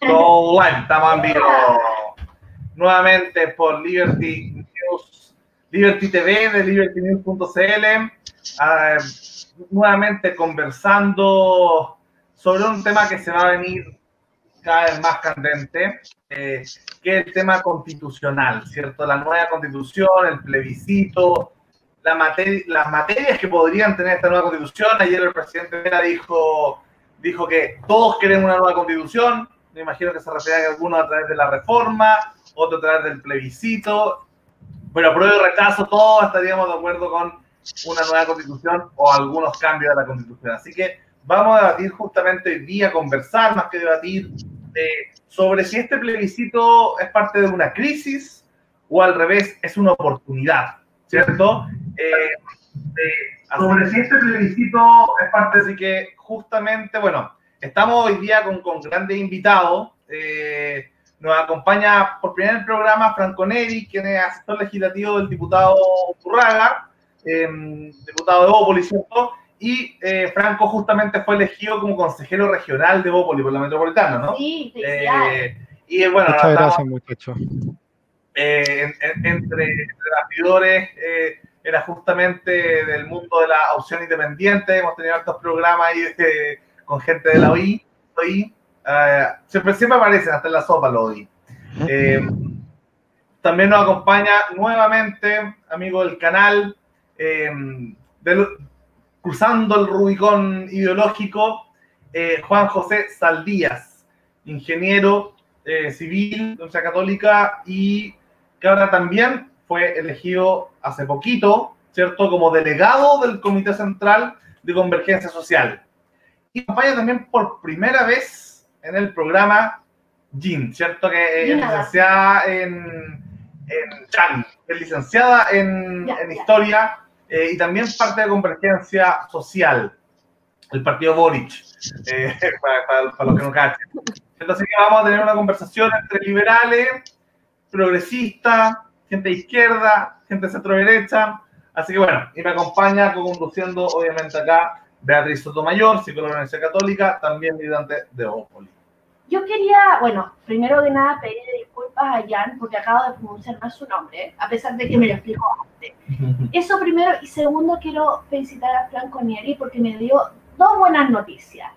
Go estamos en vivo nuevamente por Liberty News, Liberty TV de libertynews.cl, ah, nuevamente conversando sobre un tema que se va a venir cada vez más candente, eh, que es el tema constitucional, ¿cierto? La nueva constitución, el plebiscito, la las materias que podrían tener esta nueva constitución. Ayer el presidente Vera dijo, dijo que todos quieren una nueva constitución. Me imagino que se refiere a algunos a través de la reforma, otro a través del plebiscito. Pero a prueba de rechazo, todos estaríamos de acuerdo con una nueva constitución o algunos cambios de la constitución. Así que vamos a debatir justamente hoy día, conversar más que debatir eh, sobre si este plebiscito es parte de una crisis o al revés es una oportunidad, ¿cierto? Eh, sobre si este plebiscito es parte, así que justamente, bueno, estamos hoy día con, con grandes invitados. Eh, nos acompaña por primer el programa Franco Neri, quien es asesor legislativo del diputado Turraga, em, diputado de Bópoli, ¿cierto? Y eh, Franco justamente fue elegido como consejero regional de Bópoli por la metropolitana, ¿no? Sí, eh, y bueno, Muchas gracias, muchachos. Eh, entre, entre bastidores, eh, era justamente del mundo de la opción independiente. Hemos tenido estos programas ahí con gente de la OI. Eh, siempre, siempre aparecen, hasta en la sopa lo OI. Eh, también nos acompaña nuevamente, amigo del canal, eh, cruzando el Rubicón ideológico, Juan José Saldías, ingeniero civil de Católica y que ahora también fue elegido hace poquito, ¿cierto? Como delegado del Comité Central de Convergencia Social. Y acompaña también por primera vez en el programa Jean, ¿cierto? Que es licenciada en, en Chan, es licenciada en, en Historia eh, y también parte de Convergencia Social, el partido Boric, eh, para, para, los que no cachen. Entonces vamos a tener una conversación entre liberales, progresistas, gente de izquierda, gente de centro derecha. Así que bueno, y me acompaña conduciendo obviamente acá Beatriz Sotomayor, psicóloga de la Universidad Católica, también militante de Opoli. Yo quería, bueno, primero de nada pedir disculpas a Jan porque acabo de pronunciar mal su nombre, a pesar de que me lo explicó antes. Eso primero, y segundo quiero felicitar a Franco Nieri porque me dio dos buenas noticias.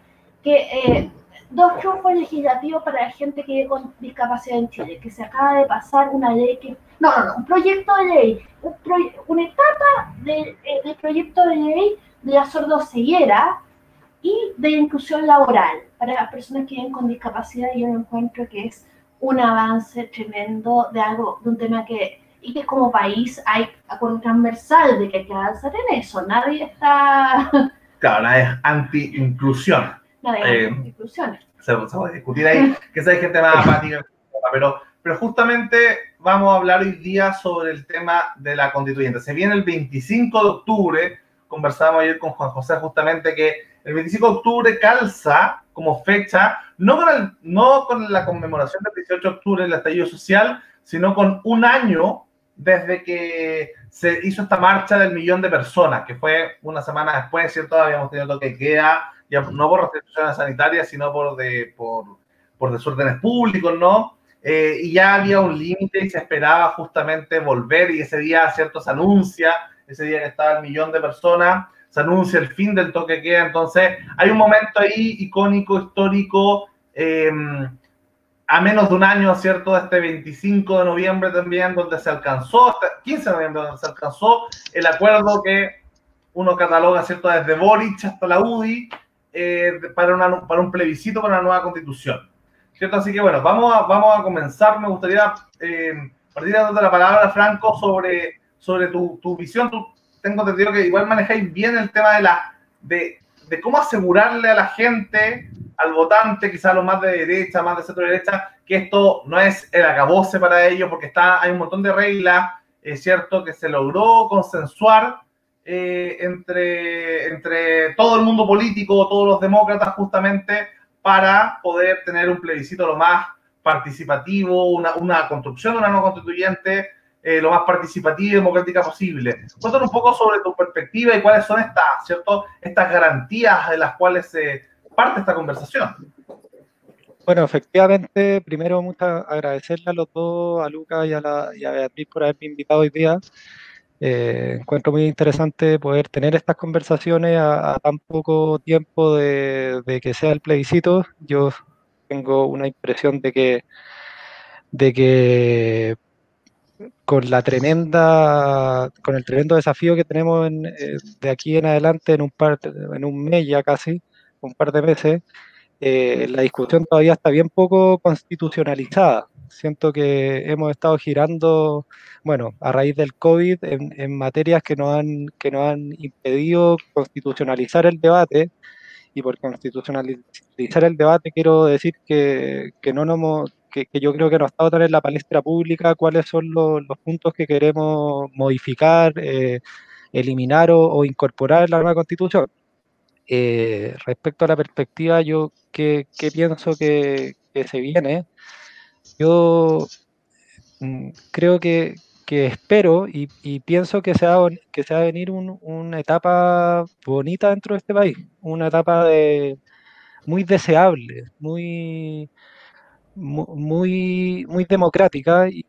Que eh, dos triunfos legislativos para la gente que vive con discapacidad en Chile, que se acaba de pasar una ley que, no, no, no, un proyecto de ley, un una etapa eh, del proyecto de ley de la sordoceguera y de inclusión laboral para las personas que viven con discapacidad. Yo encuentro que es un avance tremendo de algo, de un tema que, y que como país hay acuerdo transversal de que hay que avanzar en eso. Nadie está... Claro, nadie es anti-inclusión eh, se, puede discutir ahí, que hay gente más apática, pero, pero justamente vamos a hablar hoy día sobre el tema de la constituyente. Se viene el 25 de octubre, conversábamos ayer con Juan José justamente que el 25 de octubre calza como fecha, no con, no con la conmemoración del 18 de octubre del estallido social, sino con un año desde que se hizo esta marcha del millón de personas, que fue una semana después, ¿cierto? Habíamos tenido toque que queda, no por restricciones sanitarias, sino por, de, por, por desórdenes públicos, ¿no? Eh, y ya había un límite y se esperaba justamente volver y ese día, ¿cierto? Se anuncia, ese día que estaba el millón de personas, se anuncia el fin del toque queda, entonces hay un momento ahí icónico, histórico, em, a menos de un año, ¿cierto? Este 25 de noviembre también, donde se alcanzó, 15 de noviembre, donde se alcanzó el acuerdo que uno cataloga, ¿cierto? Desde Boric hasta la UDI, eh, para, una, para un plebiscito para una nueva constitución. ¿Cierto? Así que bueno, vamos a, vamos a comenzar. Me gustaría eh, partir dando la palabra, Franco, sobre, sobre tu, tu visión. Tú, tengo entendido que igual manejáis bien el tema de, la, de, de cómo asegurarle a la gente, al votante, quizás los más de derecha, más de centro derecha, que esto no es el acabose para ellos, porque está, hay un montón de reglas, es cierto, que se logró consensuar eh, entre, entre todo el mundo político, todos los demócratas, justamente para poder tener un plebiscito lo más participativo, una, una construcción de una nueva constituyente eh, lo más participativa y democrática posible. Cuéntanos un poco sobre tu perspectiva y cuáles son estas, ¿cierto? estas garantías de las cuales se parte esta conversación. Bueno, efectivamente, primero muchas agradecerle a los dos, a Lucas y a, la, Beatriz por haberme invitado hoy día. Eh, encuentro muy interesante poder tener estas conversaciones a, tan poco tiempo de, que sea el plebiscito. Yo tengo una impresión de que, de que con la tremenda, con el tremendo desafío que tenemos eh, de aquí en adelante en un par, en un mes ya casi, un par de meses, eh, la discusión todavía está bien poco constitucionalizada. Siento que hemos estado girando, bueno, a raíz del COVID, en, materias que nos, han, que nos han impedido constitucionalizar el debate. Y por constitucionalizar el debate quiero decir que, que no nos que, yo creo que no ha estado tan en la palestra pública cuáles son los, puntos que queremos modificar, eh, eliminar o, incorporar en la nueva constitución. Eh, respecto a la perspectiva, yo que, pienso que, se viene, yo mm, creo que, espero y, pienso que se va, que a venir una etapa bonita dentro de este país, una etapa de, muy deseable, muy, muy, muy democrática y,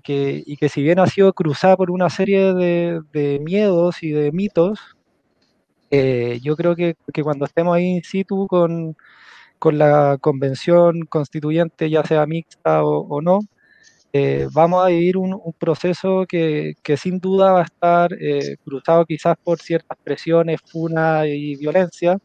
que, que, si bien ha sido cruzada por una serie de, miedos y de mitos, eh, yo creo que, cuando estemos ahí in situ con, la convención constituyente, ya sea mixta o, no, eh, vamos a vivir un, proceso que, sin duda va a estar eh, cruzado quizás por ciertas presiones, funa y violencia,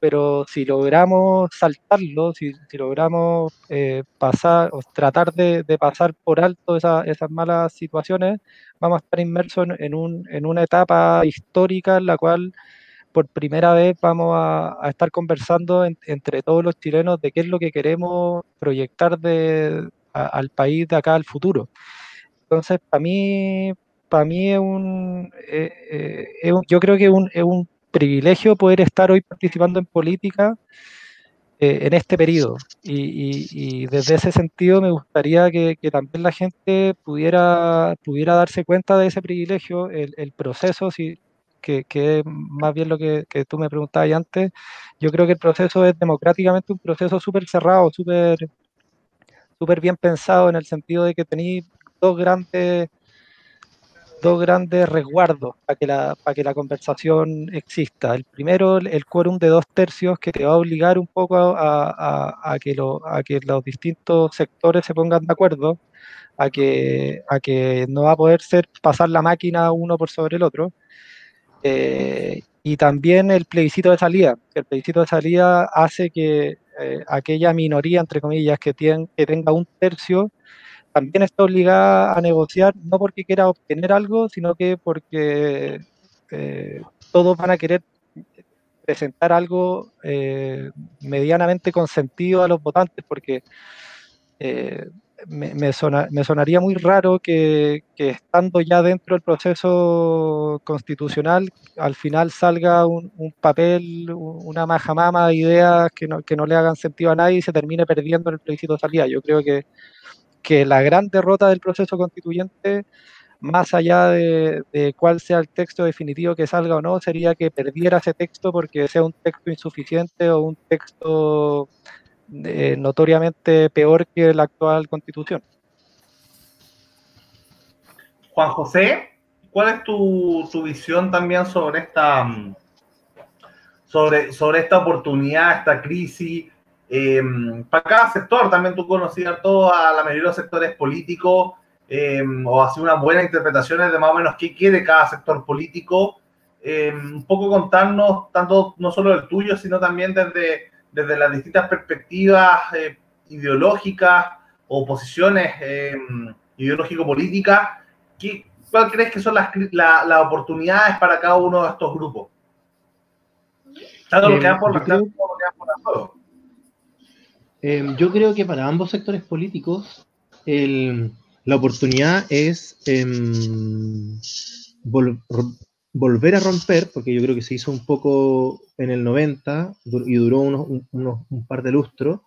pero si logramos saltarlo, si, logramos eh, pasar o tratar de, pasar por alto esas malas situaciones, vamos a estar inmersos en, una etapa histórica en la cual por primera vez vamos a, estar conversando entre todos los chilenos de qué es lo que queremos proyectar al país de acá al futuro. Entonces, para mí, para mí es un, eh, eh, yo creo que es un privilegio poder estar hoy participando en política eh, en este periodo. Y, desde ese sentido me gustaría que, también la gente pudiera, pudiera darse cuenta de ese privilegio, el, proceso, si, que, es más bien lo que, tú me preguntabas antes. Yo creo que el proceso es democráticamente un proceso súper cerrado, súper súper bien pensado en el sentido de que tenéis dos grandes dos grandes resguardos para que, la, para que la conversación exista. El primero, el quórum de dos tercios, que te va a obligar un poco a, que, lo, a que los distintos sectores se pongan de acuerdo, a que, a que no va a poder ser pasar la máquina uno por sobre el otro. Eh, y también el plebiscito de salida. El plebiscito de salida hace que eh, aquella minoría, entre comillas, que, tiene, que tenga un tercio, también está obligada a negociar, no porque quiera obtener algo, sino que porque eh, todos van a querer presentar algo medianamente consentido a los votantes, porque eh, me, sonaría muy raro que, estando ya dentro del proceso constitucional, al final salga un, papel, una majamama de ideas que no, que no le hagan sentido a nadie y se termine perdiendo en el plebiscito de salida. Yo creo que que la gran derrota del proceso constituyente, más allá de, cuál sea el texto definitivo que salga o no, sería que perdiera ese texto porque sea un texto insuficiente o un texto eh, notoriamente peor que la actual constitución. Juan José, ¿cuál es tu, visión también sobre esta, sobre, sobre esta oportunidad, esta crisis? Eh, para cada sector, también tú conocías todo a la mayoría de los sectores políticos eh, o hacer unas buenas interpretaciones de más o menos qué quiere cada sector político. Un poco contarnos, tanto no solo el tuyo, sino también desde, desde las distintas perspectivas ideológicas o posiciones ideológico-políticas, ¿cuál crees que son las, las oportunidades para cada uno de estos grupos? Tanto lo que dan por la como lo que dan por la yo creo que para ambos sectores políticos la oportunidad es em, volver a romper, porque yo creo que se hizo un poco en el 90 y duró unos, un par de lustros,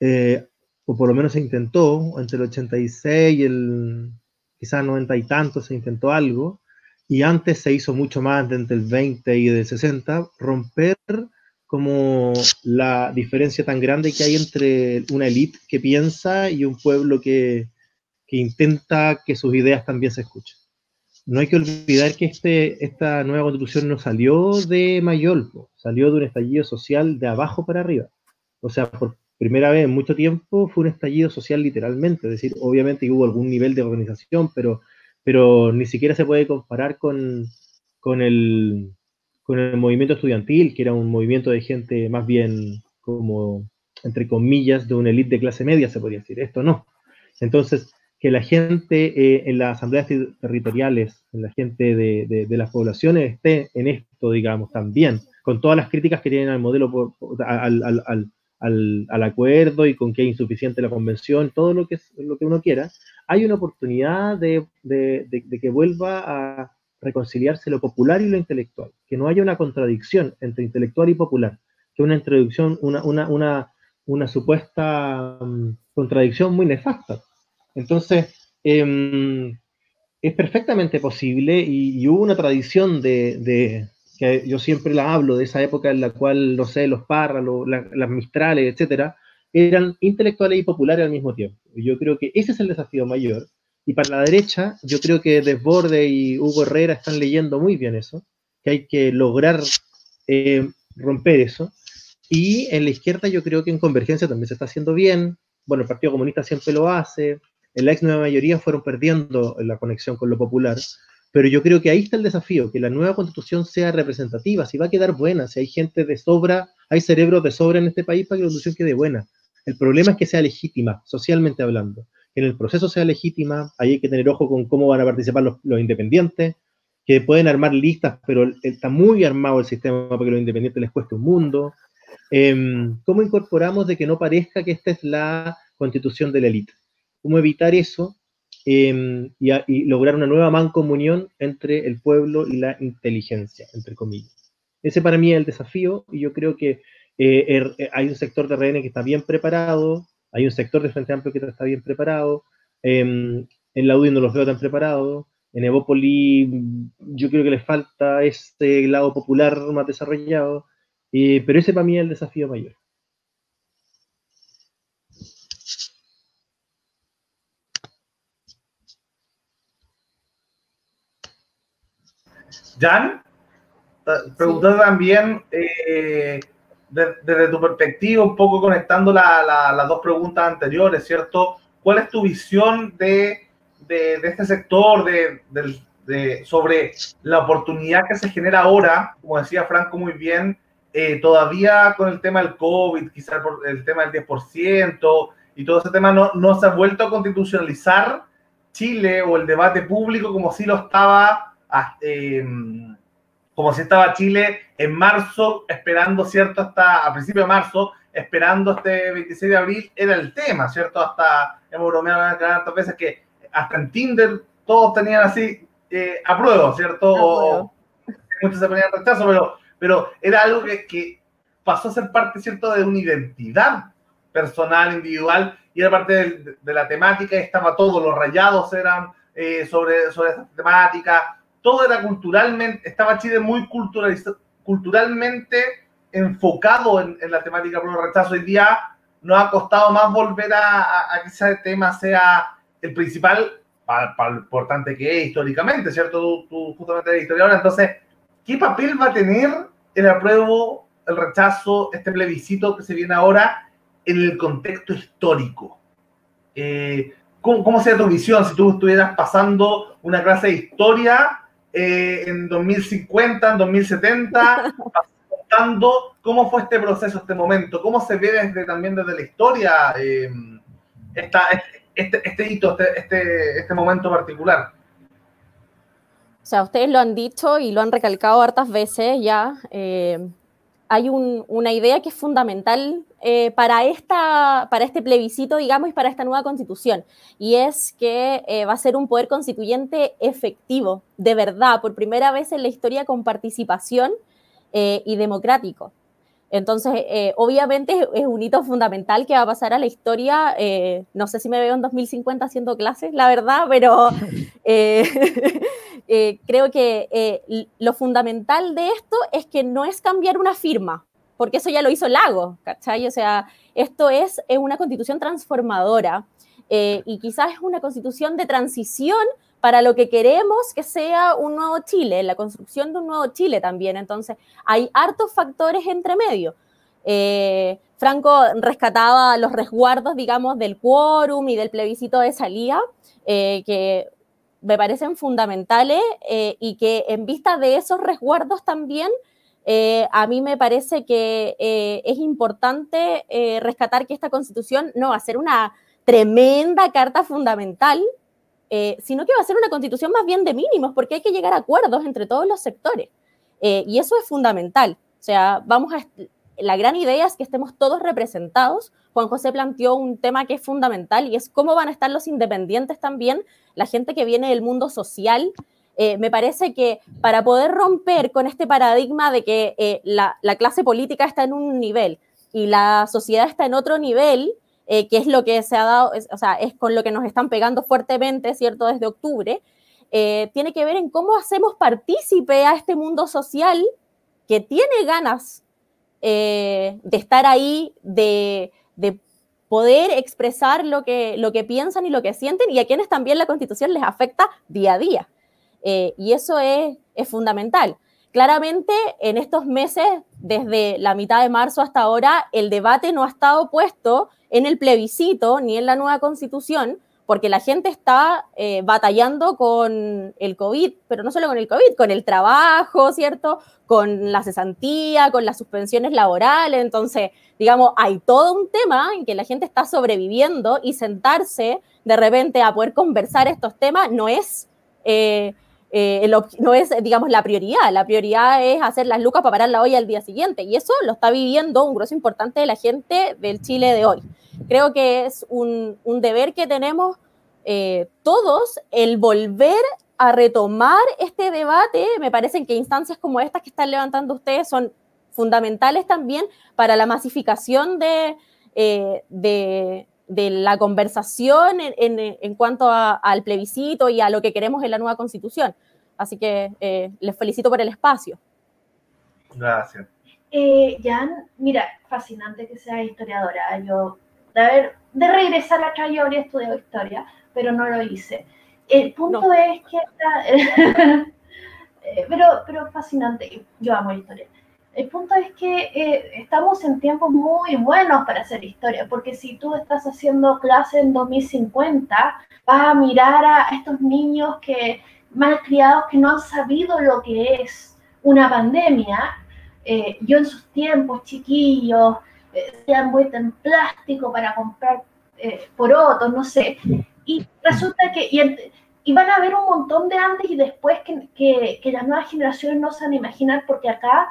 eh, o por lo menos se intentó, entre el 86 y el quizás 90 y tanto se intentó algo, y antes se hizo mucho más entre el 20 y el 60, romper como la diferencia tan grande que hay entre una élite que piensa y un pueblo que, que, intenta que sus ideas también se escuchen. No hay que olvidar que este, esta nueva constitución no salió de Mayol, salió de un estallido social de abajo para arriba. O sea, por primera vez en mucho tiempo fue un estallido social literalmente, es decir, obviamente hubo algún nivel de organización, pero, pero ni siquiera se puede comparar con, con el, con el movimiento estudiantil, que era un movimiento de gente más bien como, entre comillas, de una élite de clase media, se podría decir. Esto no. Entonces, que la gente eh, en las asambleas territoriales, en la gente de, de, las poblaciones esté en esto, digamos, también, con todas las críticas que tienen al modelo, al, al, al, al, acuerdo y con que es insuficiente la convención, todo lo que, lo que uno quiera, hay una oportunidad de, de que vuelva a, reconciliarse lo popular y lo intelectual, que no haya una contradicción entre intelectual y popular, que una introducción, una, una, una, una supuesta um, contradicción muy nefasta. Entonces, eh, es perfectamente posible y, y, hubo una tradición de, de, que yo siempre la hablo, de esa época en la cual, no sé, los parras, la, las mistrales, etcétera, eran intelectuales y populares al mismo tiempo. Yo creo que ese es el desafío mayor, y para la derecha, yo creo que Desborde y Hugo Herrera están leyendo muy bien eso, que hay que lograr eh, romper eso. Y en la izquierda yo creo que en Convergencia también se está haciendo bien. Bueno, el Partido Comunista siempre lo hace. En la ex nueva mayoría fueron perdiendo la conexión con lo popular. Pero yo creo que ahí está el desafío, que la nueva constitución sea representativa, si va a quedar buena, si hay gente de sobra, hay cerebros de sobra en este país para que la constitución quede buena. El problema es que sea legítima, socialmente hablando que en el proceso sea legítima, ahí hay que tener ojo con cómo van a participar los, independientes, que pueden armar listas, pero está muy armado el sistema para que los independientes les cueste un mundo. Em, ¿Cómo incorporamos de que no parezca que esta es la constitución de la élite? ¿Cómo evitar eso em, y, lograr una nueva mancomunión entre el pueblo y la inteligencia, entre comillas? Ese para mí es el desafío y yo creo que eh, er, eh, hay un sector de RN que está bien preparado, hay un sector de Frente Amplio que está bien preparado. Em, en la UDI no los veo tan preparados. En Evópoli yo creo que les falta este lado popular más desarrollado. Eh, pero ese para mí es el desafío mayor. Jan, preguntar también eh, desde tu perspectiva, un poco conectando las dos preguntas anteriores, ¿cierto? ¿Cuál es tu visión de, de, este sector, de, sobre la oportunidad que se genera ahora, como decía Franco muy bien, eh, todavía con el tema del COVID, quizás el tema del 10% y todo ese tema no, no se ha vuelto a constitucionalizar Chile o el debate público como si lo estaba eh, como si estaba Chile en marzo, esperando, ¿cierto? Hasta a principios de marzo, esperando este 26 de abril, era el tema, ¿cierto? Hasta, hemos bromeado tantas veces que hasta en Tinder todos tenían así, eh, apruebo, ¿cierto? O, muchos se ponían rechazo, pero, pero era algo que, que, pasó a ser parte, ¿cierto?, de una identidad personal, individual, y era parte de, de la temática, estaba todo, los rayados eran eh, sobre, sobre esa temática, todo era culturalmente, estaba Chile muy culturalmente enfocado en, la temática el rechazo. Hoy día nos ha costado más volver a, que ese tema sea el principal, para, lo importante que es históricamente, ¿cierto? Tú, justamente eres historiador, entonces, ¿qué papel va a tener el apruebo, el rechazo, este plebiscito que se viene ahora en el contexto histórico? Eh, ¿cómo, ¿Cómo sería tu visión si tú estuvieras pasando una clase de historia eh, en 2050, en 2070, contando cómo fue este proceso, este momento, cómo se ve desde, también desde la historia eh, esta, este, este, hito, este, este, este momento particular. O sea, ustedes lo han dicho y lo han recalcado hartas veces ya. Eh, hay un, una idea que es fundamental eh, para, esta, para este plebiscito, digamos, y para esta nueva constitución, y es que eh, va a ser un poder constituyente efectivo, de verdad, por primera vez en la historia con participación eh, y democrático. Entonces, obviamente es un hito fundamental que va a pasar a la historia. no sé si me veo en 2050 haciendo clases, la verdad, pero creo que lo fundamental de esto es que no es cambiar una firma, porque eso ya lo hizo Lago, ¿cachai? O sea, esto es, una constitución transformadora eh, y quizás es una constitución de transición para lo que queremos que sea un nuevo Chile, la construcción de un nuevo Chile también. Entonces, hay hartos factores entre medio. Eh, Franco rescataba los resguardos, digamos, del quórum y del plebiscito de salida, eh, que me parecen fundamentales eh, y que en vista de esos resguardos también, a mí me parece que es importante rescatar que esta constitución no va a ser una tremenda carta fundamental, sino que va a ser una constitución más bien de mínimos, porque hay que llegar a acuerdos entre todos los sectores. y eso es fundamental. O sea, vamos a la gran idea es que estemos todos representados. Juan José planteó un tema que es fundamental y es cómo van a estar los independientes también, la gente que viene del mundo social. Eh, me parece que para poder romper con este paradigma de que eh, la, clase política está en un nivel y la sociedad está en otro nivel, eh, que es lo que se ha dado, o sea, es con lo que nos están pegando fuertemente, ¿cierto?, desde octubre, tiene que ver en cómo hacemos partícipe a este mundo social que tiene ganas de estar ahí, de, poder expresar lo que, lo que piensan y lo que sienten y a quienes también la constitución les afecta día a día. Eh, y eso es, es, fundamental. Claramente, en estos meses, desde la mitad de marzo hasta ahora, el debate no ha estado puesto en el plebiscito ni en la nueva constitución, porque la gente está eh, batallando con el COVID, pero no solo con el COVID, con el trabajo, ¿cierto? Con la cesantía, con las suspensiones laborales. Entonces, digamos, hay todo un tema en que la gente está sobreviviendo y sentarse de repente a poder conversar estos temas no es... Eh, eh, no es, digamos, la prioridad. La prioridad es hacer las lucas para parar la olla al día siguiente. Y eso lo está viviendo un grueso importante de la gente del Chile de hoy creo que es un, deber que tenemos eh, todos el volver a retomar este debate. Me parecen que instancias como estas que están levantando ustedes son fundamentales también para la masificación de, eh, de, la conversación en, cuanto al plebiscito y a lo que queremos en la nueva constitución. Así que eh, les felicito por el espacio. Gracias. Jan, mira, fascinante que sea historiadora. Yo de, haber, de regresar a yo habría estudiado historia, pero no lo hice. El punto es que eh, pero, pero fascinante, yo amo la historia. El punto es que eh, estamos en tiempos muy buenos para hacer historia, porque si tú estás haciendo clase en 2050, vas a mirar a estos niños que mal criados que no han sabido lo que es una pandemia. Eh, yo en sus tiempos, chiquillos, se han vuelto en plástico para comprar eh, porotos, no sé. Y resulta que, y, van a haber un montón de antes y después que, que, las nuevas generaciones no se van a imaginar, porque acá,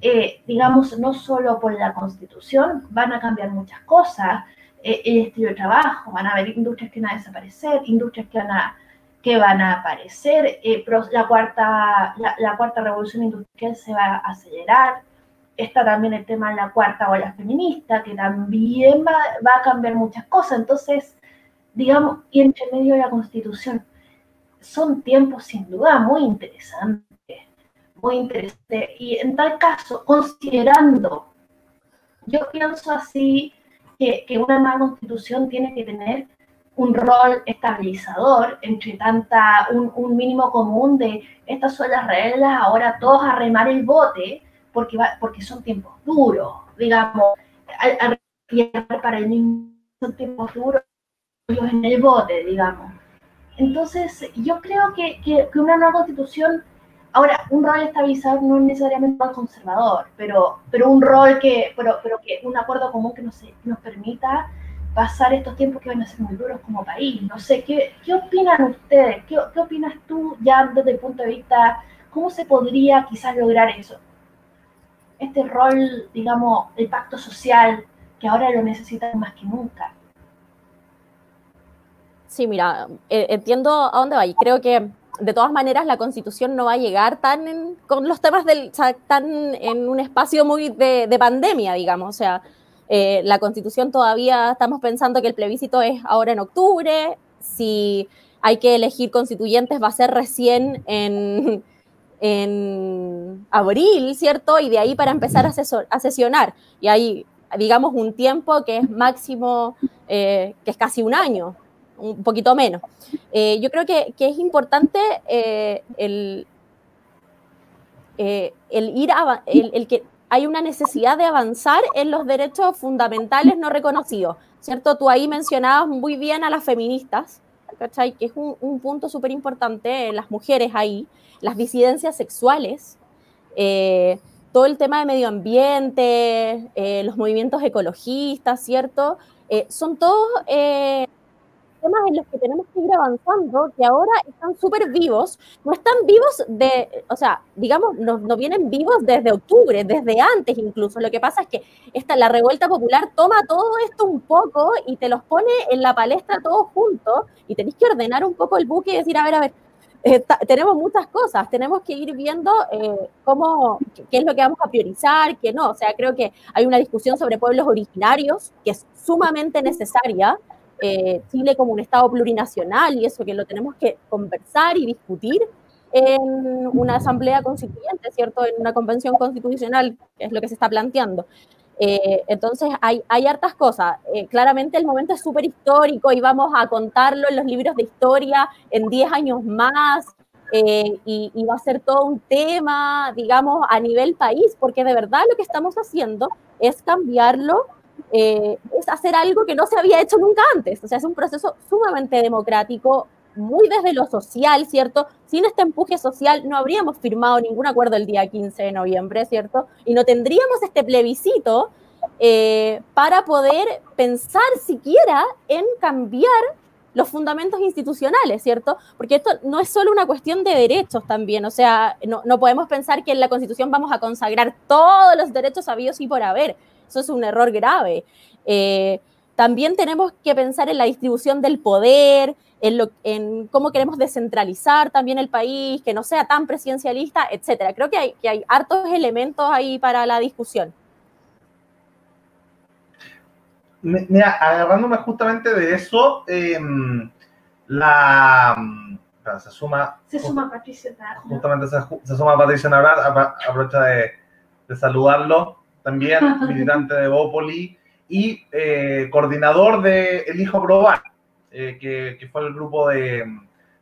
eh, digamos, no solo por la constitución, van a cambiar muchas cosas, eh, el estilo de trabajo, van a haber industrias que van a desaparecer, industrias que van a que van a aparecer, la, cuarta, la, la cuarta revolución industrial se va a acelerar, está también el tema de la cuarta ola feminista, que también va, a cambiar muchas cosas. Entonces, digamos, y entre medio de la constitución, son tiempos sin duda muy interesantes, muy interesantes. Y en tal caso, considerando, yo pienso así, que, una nueva constitución tiene que tener un rol estabilizador entre tanta, un, un, mínimo común de estas son las reglas, ahora todos a remar el bote, porque, va, porque son tiempos duros, digamos, para el niño son tiempos duros en el bote, digamos. Entonces, yo creo que, que, una nueva constitución, ahora, un rol estabilizador no es necesariamente un conservador, pero, pero un rol que, pero, pero que un acuerdo común que nos, nos permita pasar estos tiempos que van a ser muy duros como país. No sé, ¿qué, qué opinan ustedes? ¿Qué, ¿Qué opinas tú ya desde el punto de vista, cómo se podría quizás lograr eso? este rol, digamos, el pacto social, que ahora lo necesitan más que nunca. Sí, mira, eh, entiendo a dónde va y creo que de todas maneras la constitución no va a llegar tan con los temas del, tan en un espacio muy de, pandemia, digamos, o sea, eh, la constitución todavía estamos pensando que el plebiscito es ahora en octubre, si hay que elegir constituyentes va a ser recién en, en abril, ¿cierto? Y de ahí para empezar a, sesionar. Y hay, digamos, un tiempo que es máximo, eh, que es casi un año, un poquito menos. Eh, yo creo que, es importante eh, el, el, ir el, que hay una necesidad de avanzar en los derechos fundamentales no reconocidos, ¿cierto? Tú ahí mencionabas muy bien a las feministas, ¿cachai? Que es un, un punto súper importante, las mujeres ahí, las disidencias sexuales, eh, todo el tema de medio ambiente, eh, los movimientos ecologistas, ¿cierto? Eh, son todos temas en los que tenemos que ir avanzando, que ahora están súper vivos, no están vivos de, o sea, digamos, no, no, vienen vivos desde octubre, desde antes incluso. Lo que pasa es que esta, la revuelta popular toma todo esto un poco y te los pone en la palestra todos juntos y tenéis que ordenar un poco el buque y decir, a ver, a ver, tenemos muchas cosas, tenemos que ir viendo eh, cómo, qué es lo que vamos a priorizar, qué no. O sea, creo que hay una discusión sobre pueblos originarios que es sumamente necesaria. Eh, Chile como un Estado plurinacional y eso que lo tenemos que conversar y discutir en una asamblea constituyente, ¿cierto? En una convención constitucional, que es lo que se está planteando. Eh, entonces, hay, hay hartas cosas. Eh, claramente el momento es súper histórico y vamos a contarlo en los libros de historia en 10 años más eh, y, va a ser todo un tema, digamos, a nivel país, porque de verdad lo que estamos haciendo es cambiarlo, es hacer algo que no se había hecho nunca antes. O sea, es un proceso sumamente democrático, muy desde lo social, ¿cierto? Sin este empuje social no habríamos firmado ningún acuerdo el día 15 de noviembre, ¿cierto? Y no tendríamos este plebiscito eh, para poder pensar siquiera en cambiar los fundamentos institucionales, ¿cierto? Porque esto no es solo una cuestión de derechos también, o sea, no, no podemos pensar que en la Constitución vamos a consagrar todos los derechos habidos y por haber. Eso es un error grave. Eh, también tenemos que pensar en la distribución del poder, en, cómo queremos descentralizar también el país, que no sea tan presidencialista, etcétera. Creo que hay, que hay hartos elementos ahí para la discusión. Mira, agarrándome justamente de eso, em, la se suma. Se suma Patricia. Justamente se, suma Patricia Navrat, aprovecha de, de, saludarlo. También militante de Bópoli y eh, coordinador de El Hijo Global. Eh, que, fue el grupo de,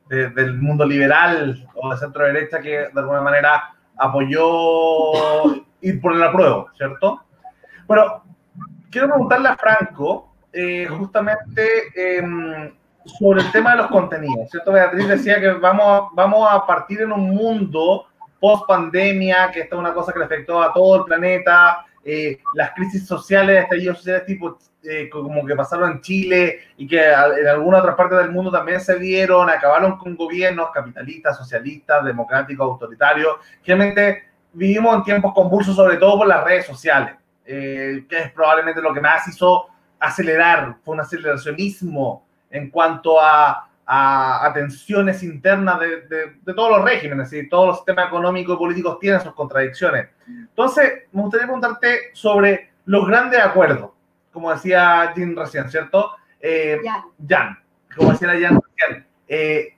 del mundo liberal o de centro derecha que de alguna manera apoyó ir por el apruebo, ¿cierto? Bueno, quiero preguntarle a Franco eh, justamente em, sobre el tema de los contenidos, ¿cierto? Beatriz decía que vamos, vamos a partir en un mundo post pandemia, que esta es una cosa que le afectó a todo el planeta, eh, las crisis sociales, estallidos sociales tipo eh, como que pasaron en Chile y que en alguna otra parte del mundo también se dieron, acabaron con gobiernos capitalistas, socialistas, democráticos, autoritarios. Realmente vivimos en tiempos convulsos, sobre todo por las redes sociales, eh, que es probablemente lo que más hizo acelerar, fue un aceleracionismo en cuanto a, a, tensiones internas de, de, todos los regímenes, y todos los sistemas económicos y políticos tienen sus contradicciones. Entonces, me gustaría preguntarte sobre los grandes acuerdos como decía Jim recién, ¿cierto? Eh, Jan. como decía Jan recién. Eh,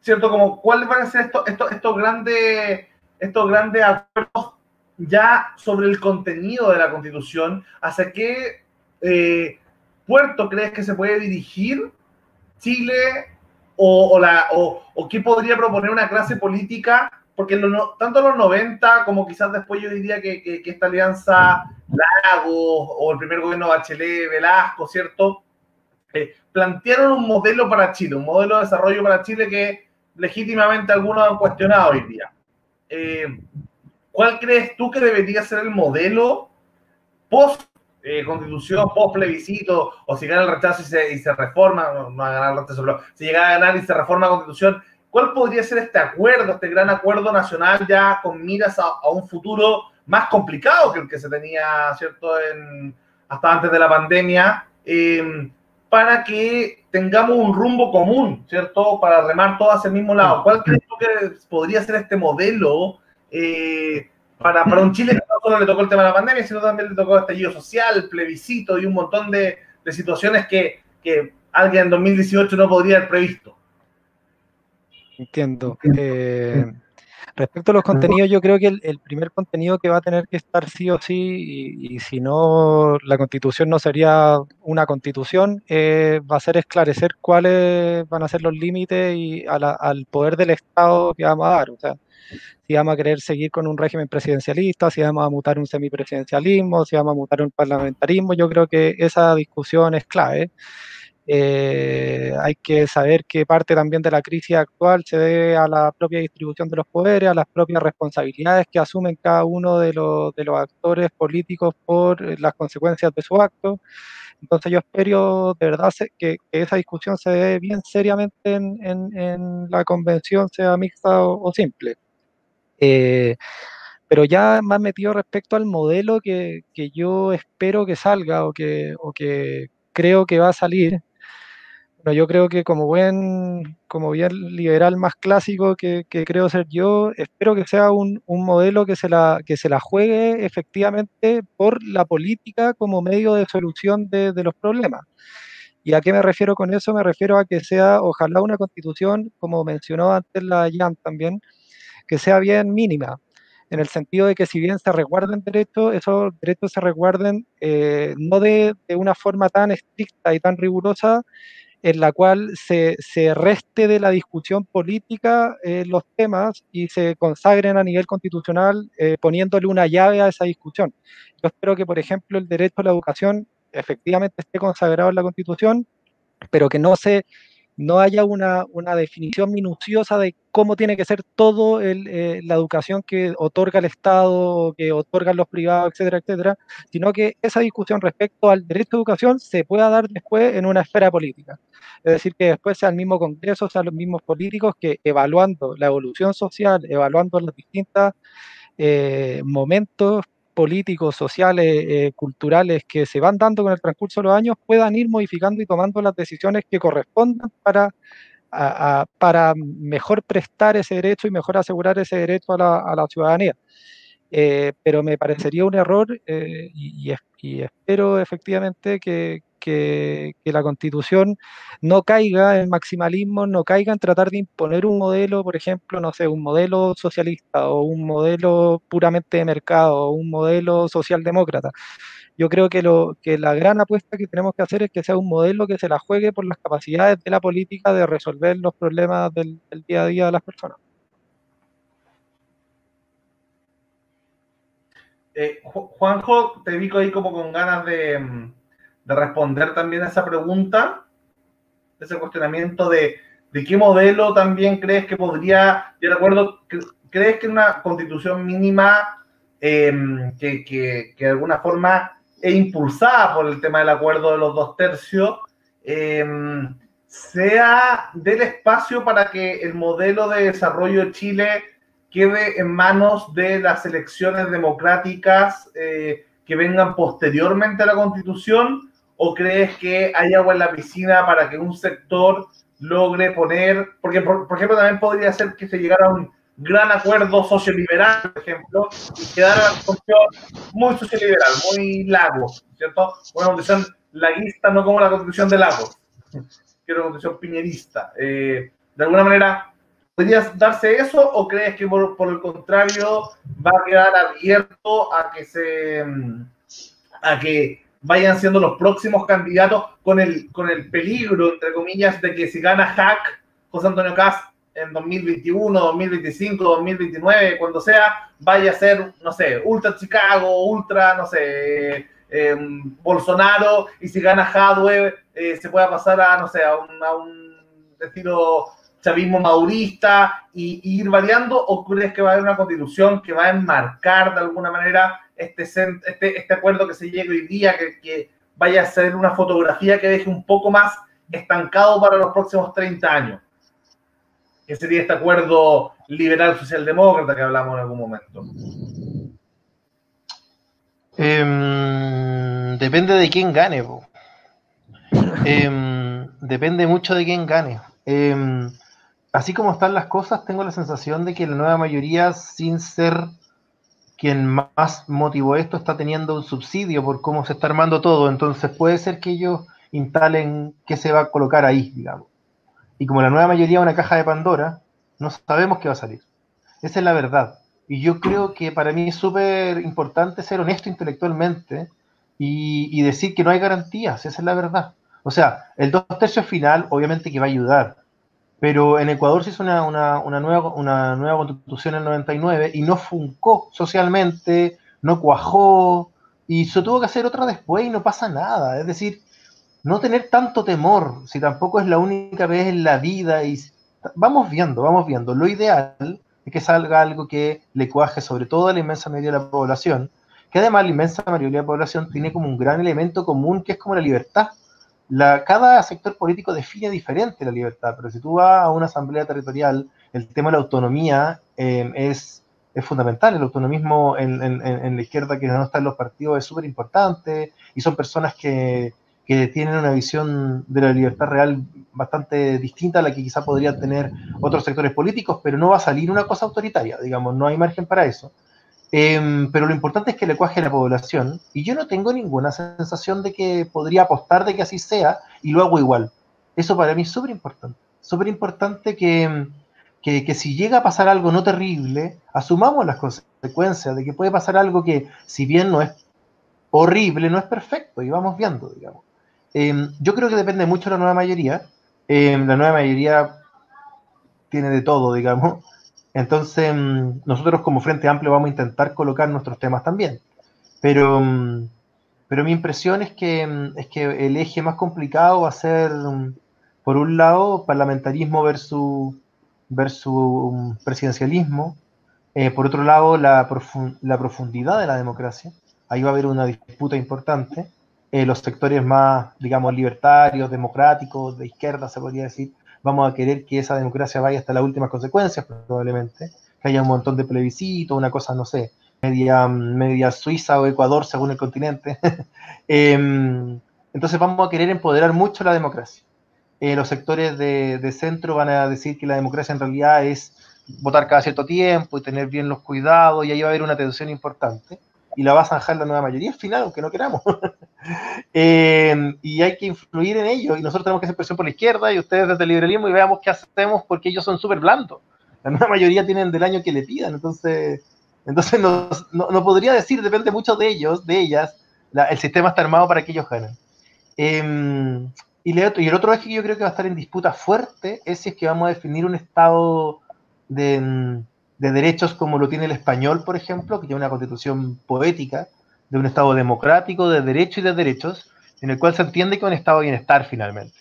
¿Cierto? Como, ¿Cuáles van a ser estos, estos, estos, grandes, estos grandes acuerdos ya sobre el contenido de la Constitución? ¿Hacia qué eh, puerto crees que se puede dirigir Chile o, la, o, qué podría proponer una clase política porque tanto en los 90 como quizás después yo diría que, que, esta alianza Lagos o el primer gobierno Bachelet, Velasco, ¿cierto? Eh, plantearon un modelo para Chile, un modelo de desarrollo para Chile que legítimamente algunos han cuestionado hoy día. Eh, ¿Cuál crees tú que debería ser el modelo post eh, constitución, post plebiscito, o si gana el rechazo y se, reforma, no, va a ganar el rechazo, pero si llega a ganar y se reforma la constitución, ¿Cuál podría ser este acuerdo, este gran acuerdo nacional ya con miras a, un futuro más complicado que el que se tenía, ¿cierto?, hasta antes de la pandemia, em, para que tengamos un rumbo común, ¿cierto?, para remar todos hacia el mismo lado. ¿Cuál crees que podría ser este modelo eh, para, para, un Chile no solo le tocó el tema de la pandemia, sino también le tocó el estallido social, plebiscito y un montón de, de situaciones que, que alguien en 2018 no podría haber previsto? Entiendo. Eh, Respecto a los contenidos, yo creo que el, primer contenido que va a tener que estar sí o sí, y, si no, la constitución no sería una constitución, eh, va a ser esclarecer cuáles van a ser los límites y al poder del Estado que vamos a dar. O sea, si vamos a querer seguir con un régimen presidencialista, si vamos a mutar un semipresidencialismo, si vamos a mutar un parlamentarismo, yo creo que esa discusión es clave. Eh, hay que saber que parte también de la crisis actual se debe a la propia distribución de los poderes, a las propias responsabilidades que asumen cada uno de los, actores políticos por las consecuencias de su acto. Entonces yo espero de verdad que, esa discusión se dé bien seriamente en, en, la convención, sea mixta o, simple. Eh, pero ya más metido respecto al modelo que, que, yo espero que salga o que, o que creo que va a salir, yo creo que como buen, como bien liberal más clásico que, creo ser yo, espero que sea un, modelo que se, la, que se la juegue efectivamente por la política como medio de solución de, los problemas. ¿Y a qué me refiero con eso? Me refiero a que sea, ojalá, una constitución, como mencionó antes la Jan también, que sea bien mínima, en el sentido de que si bien se resguarden derechos, esos derechos se resguarden eh, no de, una forma tan estricta y tan rigurosa, en la cual se, se reste de la discusión política eh, los temas y se consagren a nivel constitucional eh, poniéndole una llave a esa discusión. Yo espero que, por ejemplo, el derecho a la educación efectivamente esté consagrado en la Constitución, pero que no se no haya una, definición minuciosa de cómo tiene que ser todo eh, la educación que otorga el Estado, que otorgan los privados, etcétera, etcétera, sino que esa discusión respecto al derecho a educación se pueda dar después en una esfera política. Es decir, que después sea el mismo Congreso, sean los mismos políticos que evaluando la evolución social, evaluando los distintos eh, momentos políticos, sociales, eh, culturales que se van dando con el transcurso de los años puedan ir modificando y tomando las decisiones que correspondan para, para mejor prestar ese derecho y mejor asegurar ese derecho a la, ciudadanía. Eh, pero me parecería un error eh, y, espero efectivamente que, que, la constitución no caiga en maximalismo, no caiga en tratar de imponer un modelo, por ejemplo, no sé, un modelo socialista o un modelo puramente de mercado o un modelo socialdemócrata. Yo creo que, lo, que la gran apuesta que tenemos que hacer es que sea un modelo que se la juegue por las capacidades de la política de resolver los problemas del, día a día de las personas. Eh, Juanjo, te vi ahí como con ganas de, mm, de responder también a esa pregunta, ese cuestionamiento de, de qué modelo también crees que podría, yo recuerdo, crees que una constitución mínima em, que, que, que, de alguna forma es impulsada por el tema del acuerdo de los dos tercios, em, sea del espacio para que el modelo de desarrollo de Chile quede en manos de las elecciones democráticas eh, que vengan posteriormente a la constitución ¿O crees que hay agua en la piscina para que un sector logre poner, porque por, ejemplo también podría ser que se llegara a un gran acuerdo socioliberal, por ejemplo, y quedara la constitución muy socioliberal, muy lago, ¿cierto? Una constitución laguista, no como la constitución de Lagos, que una constitución piñerista. Eh, de alguna manera, ¿podría darse eso o crees que por, por, el contrario va a quedar abierto a que se a que vayan siendo los próximos candidatos con el, con el peligro, entre comillas, de que si gana Hack, José Antonio Cast en 2021, 2025, 2029, cuando sea, vaya a ser, no sé, Ultra Chicago, Ultra, no sé, em, Bolsonaro, y si gana Hadwe, eh, se pueda pasar a, no sé, a un, a un estilo chavismo maurista y, ir variando, o crees que va a haber una constitución que va a enmarcar de alguna manera este, este, este acuerdo que se llegue hoy día, que, que vaya a ser una fotografía que deje un poco más estancado para los próximos 30 años? Que sería este acuerdo liberal socialdemócrata que hablamos en algún momento. Em, depende de quién gane. Em, depende mucho de quién gane. Em, así como están las cosas, tengo la sensación de que la nueva mayoría, sin ser quien más motivó esto, está teniendo un subsidio por cómo se está armando todo. Entonces puede ser que ellos instalen qué se va a colocar ahí, digamos. Y como la nueva mayoría es una caja de Pandora, no sabemos qué va a salir. Esa es la verdad. Y yo creo que para mí es súper importante ser honesto intelectualmente y, decir que no hay garantías, esa es la verdad. O sea, el dos tercios final obviamente que va a ayudar, pero en Ecuador se hizo una, una, una, nueva, una nueva constitución en el 99 y no funcó socialmente, no cuajó, y se tuvo que hacer otra después y no pasa nada. Es decir, no tener tanto temor, si tampoco es la única vez en la vida, y vamos viendo, vamos viendo. Lo ideal es que salga algo que le cuaje sobre todo a la inmensa mayoría de la población, que además la inmensa mayoría de la población tiene como un gran elemento común que es como la libertad la, cada sector político define diferente la libertad, pero si tú vas a una asamblea territorial, el tema de la autonomía eh, es, es, fundamental. El autonomismo en, en, la izquierda que no está en los partidos es súper importante y son personas que, que, tienen una visión de la libertad real bastante distinta a la que quizá podrían tener otros sectores políticos, pero no va a salir una cosa autoritaria, digamos, no hay margen para eso. Em, pero lo importante es que le cuaje la población y yo no tengo ninguna sensación de que podría apostar de que así sea y lo hago igual. Eso para mí es súper importante. Súper importante que, que, que, si llega a pasar algo no terrible, asumamos las consecuencias de que puede pasar algo que, si bien no es horrible, no es perfecto y vamos viendo, digamos. Eh, yo creo que depende mucho de la nueva mayoría. Eh, la nueva mayoría tiene de todo, digamos. Entonces, mm, nosotros como Frente Amplio vamos a intentar colocar nuestros temas también. Pero, mm, pero mi impresión es que, mm, es que el eje más complicado va a ser, por un lado, parlamentarismo versus, versus presidencialismo. Eh, por otro lado, la, la, profundidad de la democracia. Ahí va a haber una disputa importante. Eh, los sectores más, digamos, libertarios, democráticos, de izquierda, se podría decir, vamos a querer que esa democracia vaya hasta las últimas consecuencias, probablemente, que haya un montón de plebiscitos, una cosa, no sé, media, media Suiza o Ecuador, según el continente. Em, entonces vamos a querer empoderar mucho la democracia. Eh, los sectores de, de, centro van a decir que la democracia en realidad es votar cada cierto tiempo y tener bien los cuidados, y ahí va a haber una tensión importante y la va a zanjar la nueva mayoría al final, aunque no queramos. eh, y hay que influir en ellos, y nosotros tenemos que hacer presión por la izquierda y ustedes desde el liberalismo y veamos qué hacemos porque ellos son súper blandos. La nueva mayoría tienen del año que le pidan, entonces, entonces no, no, podría decir, depende mucho de ellos, de ellas, la, el sistema está armado para que ellos ganen. Eh, y, le, y el otro eje que yo creo que va a estar en disputa fuerte es si es que vamos a definir un estado de de derechos como lo tiene el español, por ejemplo, que tiene una constitución poética, de un Estado democrático, de derechos y de derechos, en el cual se entiende que un Estado de bienestar finalmente.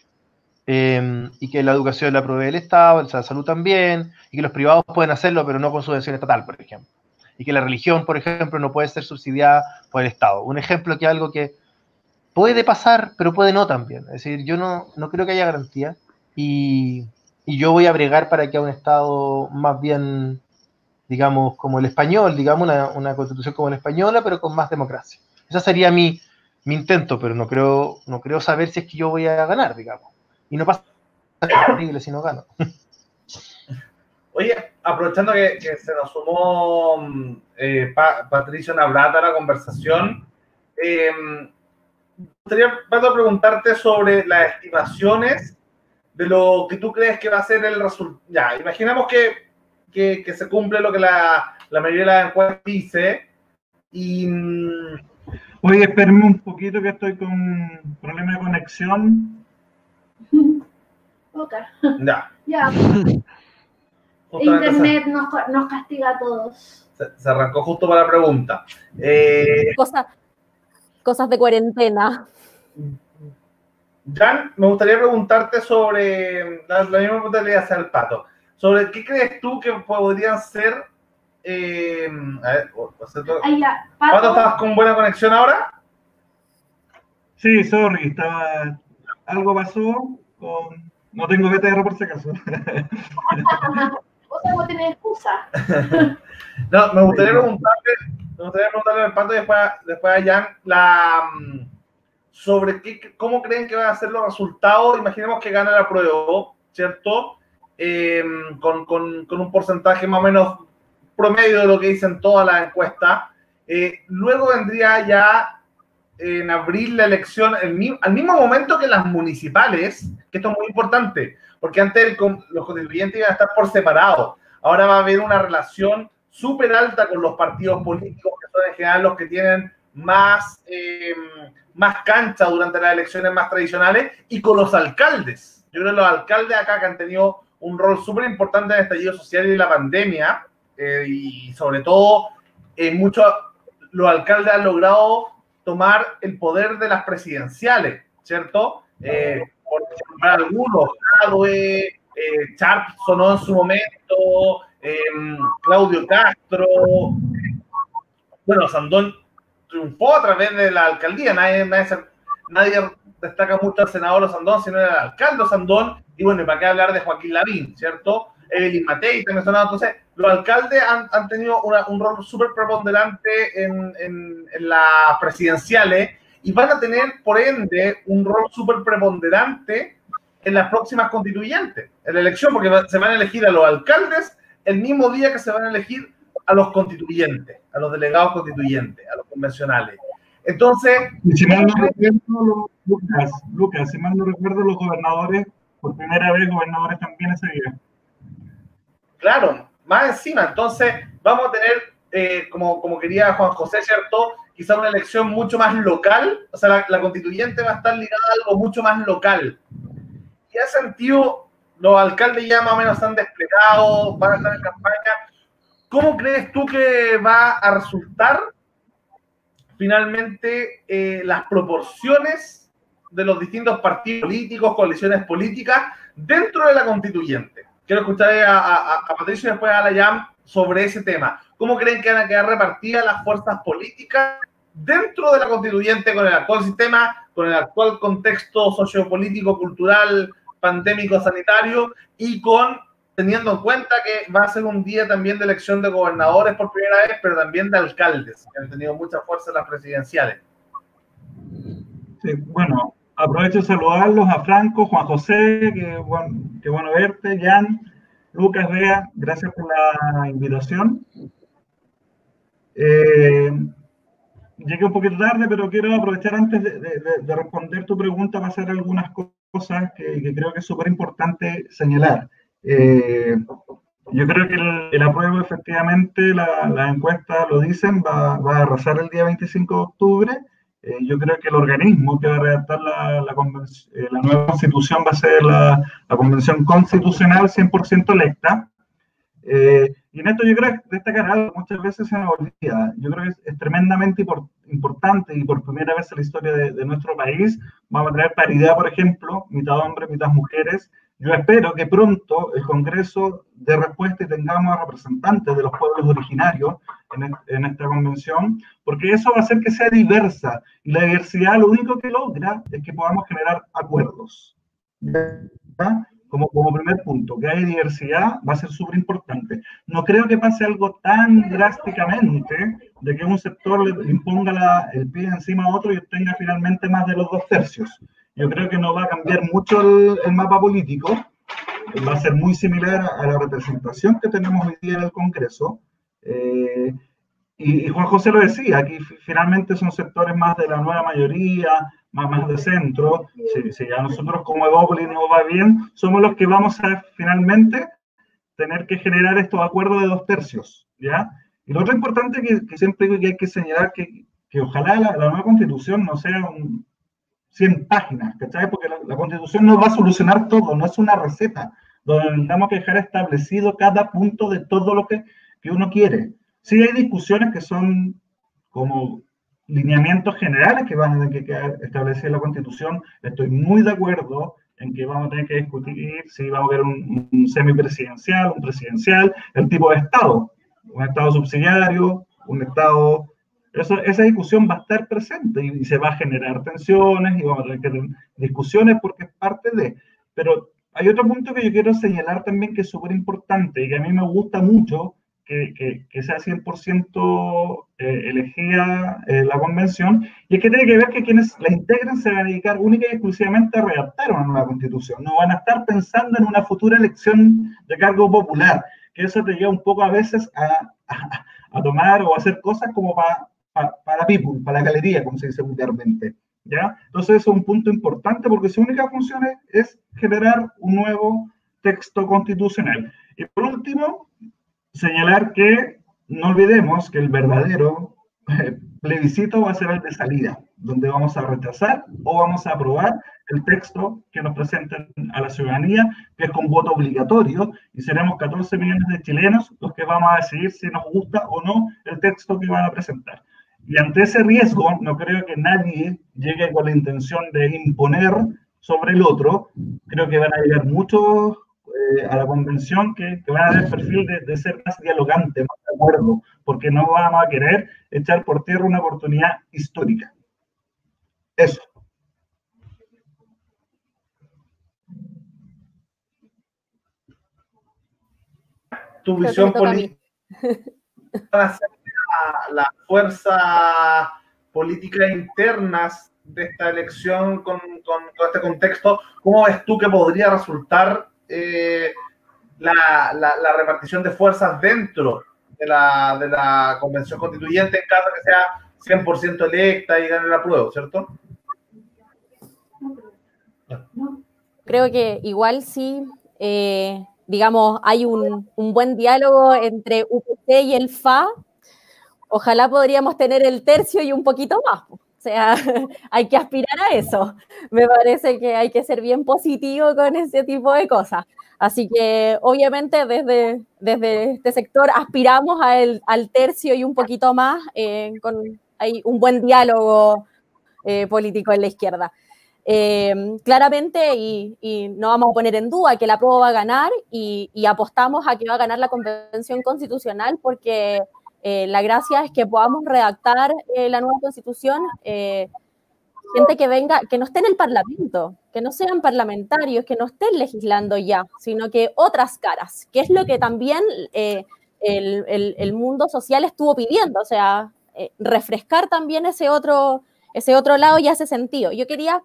Eh, y que la educación la provee el Estado, la salud también, y que los privados pueden hacerlo, pero no con subvención estatal, por ejemplo. Y que la religión, por ejemplo, no puede ser subsidiada por el Estado. Un ejemplo que es algo que puede pasar, pero puede no también. Es decir, yo no, no creo que haya garantía y, y yo voy a bregar para que haya un Estado más bien digamos, como el español, digamos, una, una, constitución como la española, pero con más democracia. Ese sería mi, mi, intento, pero no creo, no creo saber si es que yo voy a ganar, digamos. Y no pasa nada horrible si no gano. Oye, aprovechando que, que se nos sumó eh, pa, Patricio Navrata a la conversación, eh, gustaría, Pato, preguntarte sobre las estimaciones de lo que tú crees que va a ser el resultado. Ya, imaginamos que que, que se cumple lo que la, la mayoría de las encuestas dice. Y. mm, Oye, espérenme un poquito que estoy con problema de conexión. Ok. Ya. Internet nos, nos castiga a todos. Se, se arrancó justo para la pregunta. Eh, Cosa- cosas de cuarentena. Jan, me gustaría preguntarte sobre la, la misma pregunta que le hace al pato. Sobre qué crees tú que podrían ser. Eh, a ver, ya, Pato, Pato, ¿estás con buena conexión ahora? Sí, sorry, estaba. Algo pasó con. No tengo BTR por si acaso. vos no tenés excusa. No, me gustaría preguntarle, me gustaría preguntarle al pato y después, después a Jan la, mm, sobre qué, cómo creen que van a ser los resultados. Imaginemos que gana la prueba, ¿cierto? Eh, con, con, con, un porcentaje más o menos promedio de lo que dicen todas las encuestas. Eh, luego vendría ya en abril la elección, el, al mismo momento que las municipales, que esto es muy importante, porque antes los constituyentes iban a estar por separado. ahora va a haber una relación súper alta con los partidos políticos, que son en general los que tienen más, eh, más cancha durante las elecciones más tradicionales, y con los alcaldes. Yo creo que los alcaldes acá que han tenido un rol súper importante en el estallido social y la pandemia, eh, y sobre todo en muchos, los alcaldes han logrado tomar el poder de las presidenciales, ¿cierto? Eh, por nombrar algunos, Jadwe, eh, Sharp sonó en su momento, em, Claudio Castro, bueno, Sandón triunfó a través de la alcaldía, nadie, nadie, destaca mucho al senador Sandón, sino el alcalde Sandón, y bueno, ¿y para qué hablar de Joaquín Lavín, ¿cierto? Evelyn Matei, también sonado, entonces los alcaldes han, han tenido un rol súper preponderante en, en, en las presidenciales y van a tener, por ende, un rol súper preponderante en las próximas constituyentes, en la elección, porque se van a elegir a los alcaldes el mismo día que se van a elegir a los constituyentes, a los delegados constituyentes, a los convencionales. Entonces... si mal no recuerdo, Lucas, Lucas, si mal no recuerdo, los gobernadores, por primera vez, gobernadores también ese día. Claro, más encima. Entonces, vamos a tener, eh, como, como quería Juan José, ¿cierto? Quizá una elección mucho más local, o sea, la, constituyente va a estar ligada a algo mucho más local. Y ese sentido, los alcaldes ya más o menos están desplegados, van a estar en campaña. ¿Cómo crees tú que va a resultar finalmente eh, las proporciones de los distintos partidos políticos, coaliciones políticas dentro de la constituyente? Quiero escuchar a, a, Patricio y después a la sobre ese tema. ¿Cómo creen que van a quedar repartidas las fuerzas políticas dentro de la constituyente con el actual sistema, con el actual contexto sociopolítico, cultural, pandémico, sanitario y con teniendo en cuenta que va a ser un día también de elección de gobernadores por primera vez, pero también de alcaldes, que han tenido mucha fuerza en las presidenciales. Sí, bueno, aprovecho de saludarlos a Franco, Juan José, que bueno, qué bueno verte, Jan, Lucas, Bea, gracias por la invitación. Eh, llegué un poquito tarde, pero quiero aprovechar antes de, responder tu pregunta para hacer algunas cosas que, creo que es súper importante señalar. Eh, yo creo que el, apruebo, efectivamente, las la encuestas lo dicen, va, va, a arrasar el día 25 de octubre. Eh, yo creo que el organismo que va a redactar la, la, eh, la nueva constitución va a ser la, Convención Constitucional 100% electa. Eh, y en esto yo creo que destacar algo, muchas veces se me olvida. Yo creo que es, tremendamente importante y por primera vez en la historia de, de, nuestro país vamos a tener paridad, por ejemplo, mitad hombres, mitad mujeres, yo espero que pronto el Congreso dé respuesta y tengamos representantes de los pueblos originarios en, esta convención, porque eso va a hacer que sea diversa. Y la diversidad lo único que logra es que podamos generar acuerdos. Como, como primer punto, que haya diversidad va a ser súper importante. No creo que pase algo tan drásticamente de que un sector le imponga el pie encima a otro y obtenga finalmente más de los dos tercios yo creo que no va a cambiar mucho el, mapa político, va a ser muy similar a, la representación que tenemos hoy día en el Congreso. Eh, y, Juan José lo decía, aquí finalmente son sectores más de la nueva mayoría, más, más de centro. Si, si a nosotros como Evópolis no va bien, somos los que vamos a finalmente tener que generar estos acuerdos de dos tercios. ¿ya? Y lo otro importante que, que siempre hay que señalar que, que ojalá la, la nueva constitución no sea un, 100 páginas, ¿cachai? Porque la, constitución no va a solucionar todo, no es una receta, donde tengamos que dejar establecido cada punto de todo lo que, que uno quiere. Sí hay discusiones que son como lineamientos generales que van a tener que establecer la constitución. Estoy muy de acuerdo en que vamos a tener que discutir si vamos a ver un, un semipresidencial, un presidencial, el tipo de Estado, un Estado subsidiario, un Estado esa discusión va a estar presente y, se va a generar tensiones y vamos a tener que tener discusiones porque es parte de. Pero hay otro punto que yo quiero señalar también que es súper importante y que a mí me gusta mucho que, que, que sea 100% eh, elegida eh, la convención, y es que tiene que ver que quienes la integran se van a dedicar única y exclusivamente a redactar una nueva constitución, no van a estar pensando en una futura elección de cargo popular, que eso te lleva un poco a veces a, a, a tomar o a hacer cosas como para para, people, para la galería, como se dice vulgarmente. ¿ya? Entonces, es un punto importante porque su única función es, generar un nuevo texto constitucional. Y por último, señalar que no olvidemos que el verdadero plebiscito va a ser el de salida, donde vamos a rechazar o vamos a aprobar el texto que nos presenten a la ciudadanía, que es con voto obligatorio, y seremos 14 millones de chilenos los que vamos a decidir si nos gusta o no el texto que van a presentar. Y ante ese riesgo, no creo que nadie llegue con la intención de imponer sobre el otro. Creo que van a llegar muchos eh, a la convención que, van a dar el perfil de, de, ser más dialogante, más de acuerdo, porque no vamos a querer echar por tierra una oportunidad histórica. Eso. Tu visión política la, fuerza política internas de esta elección con, con, este contexto, ¿cómo ves tú que podría resultar eh, la, repartición de fuerzas dentro de la, convención constituyente en caso que sea 100% electa y gane la prueba, ¿cierto? Creo que igual sí, eh, digamos, hay un, un, buen diálogo entre UPC y el FA ojalá podríamos tener el tercio y un poquito más. O sea, hay que aspirar a eso. Me parece que hay que ser bien positivo con ese tipo de cosas. Así que obviamente desde, desde este sector aspiramos al tercio y un poquito más eh, con hay un buen diálogo eh, político en la izquierda. Eh, claramente, y, no vamos a poner en duda que la prueba va a ganar y, y apostamos a que va a ganar la convención constitucional porque eh, la gracia es que podamos redactar eh, la nueva constitución, eh, gente que venga, que no esté en el Parlamento, que no sean parlamentarios, que no estén legislando ya, sino que otras caras, que es lo que también el, el, mundo social estuvo pidiendo, o sea, refrescar también ese otro, ese otro lado y hace sentido. Yo quería,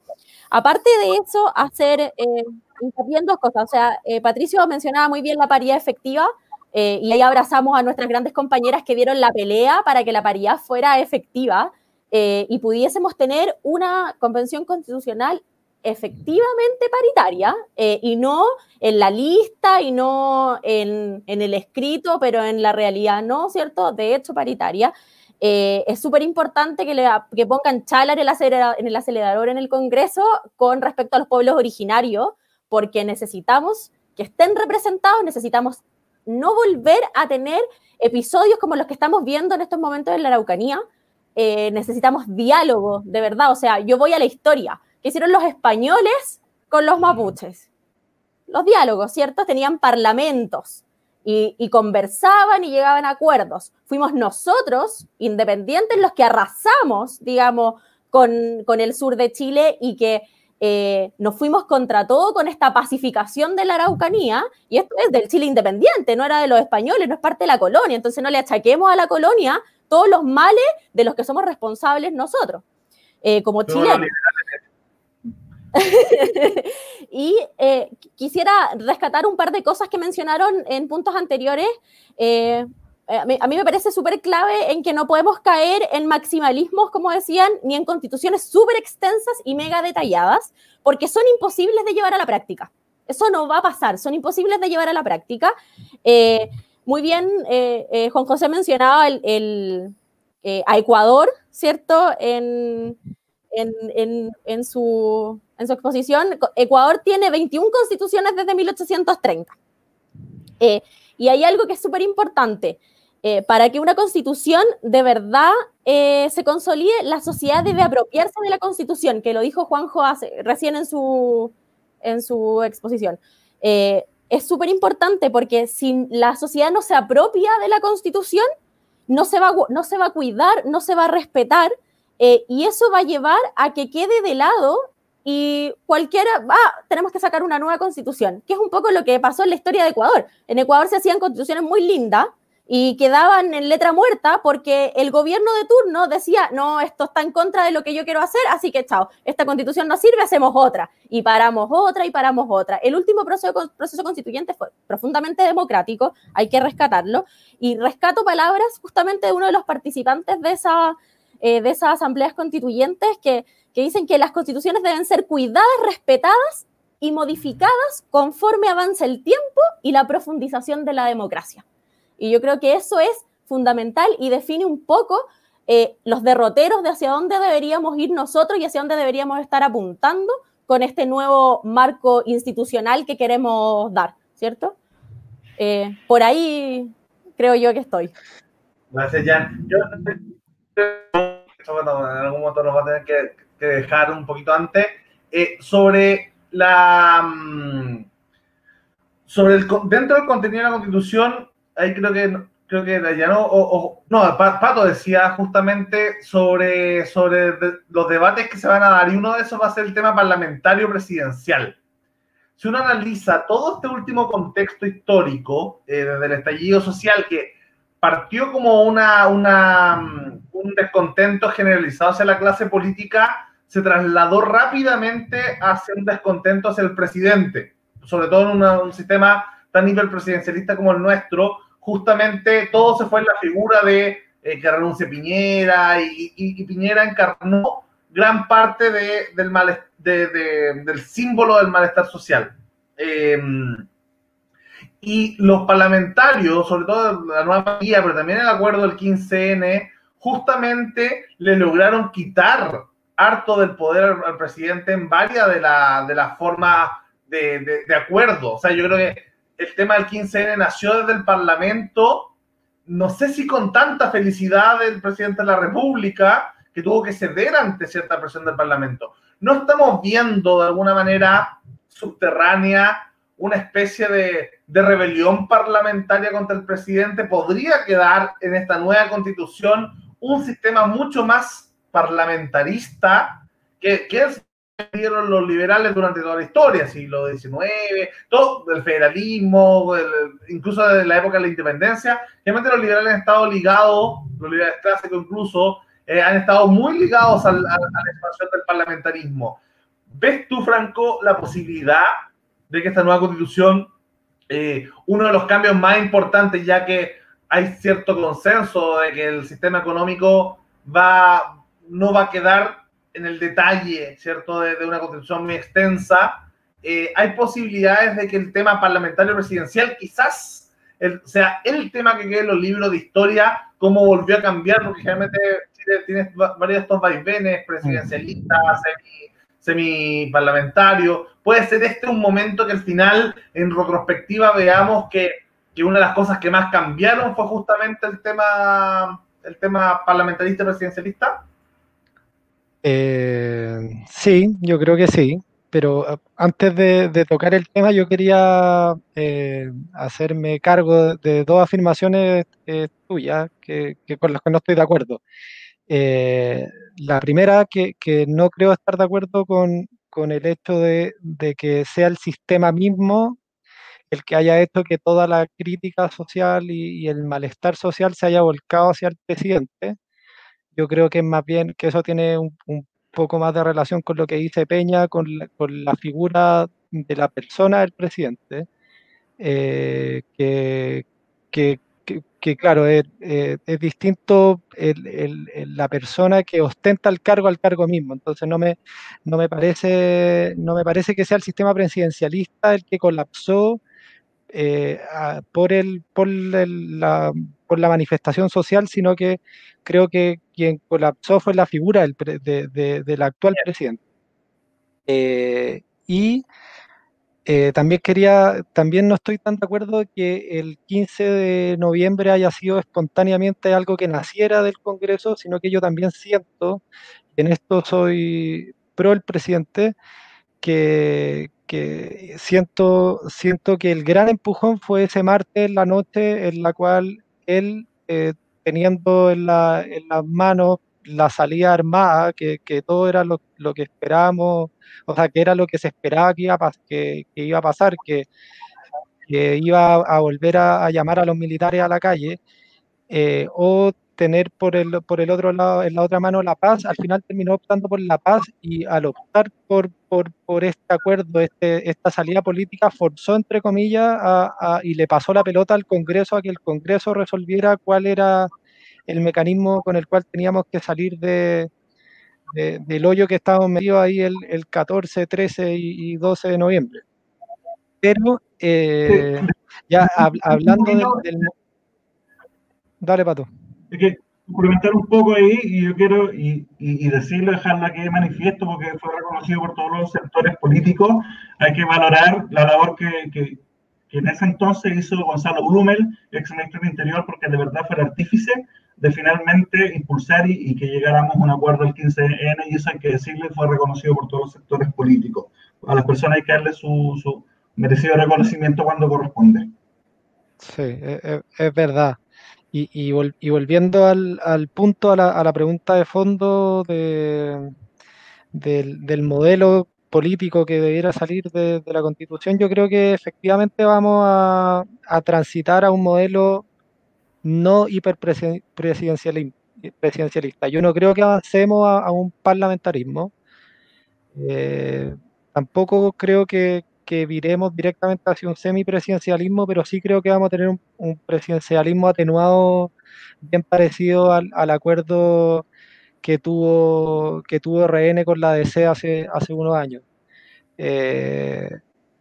aparte de eso, hacer en dos cosas. O sea, Patricio mencionaba muy bien la paridad efectiva, eh, y ahí abrazamos a nuestras grandes compañeras que dieron la pelea para que la paridad fuera efectiva eh, y pudiésemos tener una convención constitucional efectivamente paritaria eh, y no en la lista y no en, en, el escrito, pero en la realidad no, ¿cierto? De hecho, paritaria. es súper importante que, le, que pongan chala en el, en el acelerador en el Congreso con respecto a los pueblos originarios, porque necesitamos que estén representados, necesitamos no volver a tener episodios como los que estamos viendo en estos momentos en la Araucanía. Eh, necesitamos diálogo, de verdad. O sea, yo voy a la historia. ¿Qué hicieron los españoles con los mapuches? Los diálogos, ¿cierto? Tenían parlamentos y, conversaban y llegaban a acuerdos. Fuimos nosotros, independientes, los que arrasamos, digamos, con el sur de Chile y que eh, nos fuimos contra todo con esta pacificación de la Araucanía, y esto es del Chile independiente, no era de los españoles, no es parte de la colonia, entonces no le achaquemos a la colonia todos los males de los que somos responsables nosotros, eh, como chilenos. y eh, quisiera rescatar un par de cosas que mencionaron en puntos anteriores. Eh, a mí, me parece súper clave en que no podemos caer en maximalismos, como decían, ni en constituciones súper extensas y mega detalladas, porque son imposibles de llevar a la práctica. Eso no va a pasar, son imposibles de llevar a la práctica. Eh, muy bien, eh, Juan José mencionaba el, a Ecuador, ¿cierto? En, en, en, su, en su exposición, Ecuador tiene 21 constituciones desde 1830. y hay algo que es súper importante. Eh, para que una constitución de verdad eh, se consolide, la sociedad debe apropiarse de la constitución, que lo dijo Juanjo recién en su, en su exposición. Eh, es súper importante porque si la sociedad no se apropia de la constitución, no se va, no se va a cuidar, no se va a respetar, y eso va a llevar a que quede de lado y cualquiera, ah, tenemos que sacar una nueva constitución, que es un poco lo que pasó en la historia de Ecuador. En Ecuador se hacían constituciones muy lindas, y quedaban en letra muerta porque el gobierno de turno decía, no, esto está en contra de lo que yo quiero hacer, así que chao, esta constitución no sirve, hacemos otra. Y paramos otra y paramos otra. El último proceso, proceso constituyente fue profundamente democrático, hay que rescatarlo. Y rescato palabras justamente de uno de los participantes de, esa, eh, de esas asambleas constituyentes que, que dicen que las constituciones deben ser cuidadas, respetadas y modificadas conforme avance el tiempo y la profundización de la democracia. Y yo creo que eso es fundamental y define un poco eh, los derroteros de hacia dónde deberíamos ir nosotros y hacia dónde deberíamos estar apuntando con este nuevo marco institucional que queremos dar, ¿cierto? Eh, por ahí creo yo que estoy. Gracias, Jan. Yo, en algún momento nos va a tener que, que dejar un poquito antes. Eh, sobre la. Mm, sobre el, dentro del contenido de la Constitución, ahí creo que creo que no, o, no, Pato decía justamente sobre, sobre los debates que se van a dar y uno de esos va a ser el tema parlamentario presidencial. Si uno analiza todo este último contexto histórico eh, desde el estallido social que partió como una, una, mm, un descontento generalizado hacia la clase política, se trasladó rápidamente hacia un descontento hacia el presidente, sobre todo en un sistema tan hiperpresidencialista como el nuestro, justamente todo se fue en la figura de eh, que renuncie Piñera y, Piñera encarnó gran parte de, del, mal, del símbolo del malestar social. Em, y los parlamentarios, sobre todo la nueva mayoría, pero también el acuerdo del 15N, justamente le lograron quitar harto del poder al, presidente en varias de las de la formas de, de, acuerdo. O sea, yo creo que el tema del 15N nació desde el Parlamento, no sé si con tanta felicidad del presidente de la República, que tuvo que ceder ante cierta presión del Parlamento. No estamos viendo de alguna manera subterránea una especie de, de, rebelión parlamentaria contra el presidente, podría quedar en esta nueva constitución un sistema mucho más parlamentarista que, que es dieron los liberales durante toda la historia, siglo XIX, todo el federalismo, incluso desde la época de la independencia. Realmente los liberales han estado ligados, los liberales clásicos incluso, eh, han estado muy ligados a la expansión del parlamentarismo. ¿Ves tú, Franco, la posibilidad de que esta nueva constitución, eh, uno de los cambios más importantes, ya que hay cierto consenso de que el sistema económico va, no va a quedar en el detalle, ¿cierto?, de, una constitución muy extensa, eh, hay posibilidades de que el tema parlamentario presidencial quizás sea el tema que quede en los libros de historia, cómo volvió a cambiar, porque generalmente tiene varios de estos vaivenes presidencialistas, semi, semi Puede ser este un momento que al final, en retrospectiva, veamos que, que una de las cosas que más cambiaron fue justamente el tema, el tema parlamentarista presidencialista. Eh, sí, yo creo que sí, pero ah, antes de, tocar el tema yo quería eh, hacerme cargo de, dos afirmaciones eh, tuyas con las que no estoy de acuerdo. la primera, que, no creo estar de acuerdo con, el hecho de, que sea el sistema mismo el que haya hecho que toda la crítica social y, y el malestar social se haya volcado hacia el presidente yo creo que es más bien que eso tiene un, poco más de relación con lo que dice Peña, con la, figura de la persona del presidente, eh, que, que, claro, es, eh, distinto la persona que ostenta el cargo al cargo mismo. Entonces no me, no me, parece, no me parece que sea el sistema presidencialista el que colapsó eh, por, el, por, la, por la manifestación social, sino que creo que quien colapsó fue la figura del, del actual presidente. Eh, y eh, también quería, también no estoy tan de acuerdo que el 15 de noviembre haya sido espontáneamente algo que naciera del Congreso, sino que yo también siento, en esto soy pro el presidente, que, que siento, siento que el gran empujón fue ese martes en la noche en la cual él, eh, teniendo en, la, en, las manos la salida armada, que, que todo era lo, lo, que esperábamos, o sea, que era lo que se esperaba que iba a, que, que iba a pasar, que, que, iba a volver a, a, llamar a los militares a la calle, eh, o tener por el, por el otro lado, en la otra mano la paz, al final terminó optando por la paz y al optar por, por, por este acuerdo, este, esta salida política, forzó, entre comillas, a, y le pasó la pelota al Congreso a que el Congreso resolviera cuál era el mecanismo con el cual teníamos que salir de, del hoyo que estábamos metidos ahí el, el 14, 13 y, 12 de noviembre. Pero eh, ya hablando del Dale, Pato. Es que complementar un poco ahí y yo quiero y, y, decirlo, dejarla que manifiesto porque fue reconocido por todos los sectores políticos, hay que valorar la labor que, que, que en ese entonces hizo Gonzalo Blumel, ex ministro del Interior, porque de verdad fue el artífice de finalmente impulsar y, que llegáramos a un acuerdo el 15N, y eso hay que decirle, fue reconocido por todos los sectores políticos. A las personas hay que darle su, su merecido reconocimiento cuando corresponde. Sí, e, e, es, verdad. Y, y, volviendo al, punto, a la, a la, pregunta de fondo de, del, del, modelo político que debiera salir de, la constitución, yo creo que efectivamente vamos a, a transitar a un modelo no hiperpresidencialista. Yo no creo que avancemos a, un parlamentarismo. Eh, tampoco creo que, viremos directamente hacia un semipresidencialismo, pero sí creo que vamos a tener un, presidencialismo atenuado bien parecido al, acuerdo que tuvo, que tuvo RN con la DC hace, hace unos años. Eh,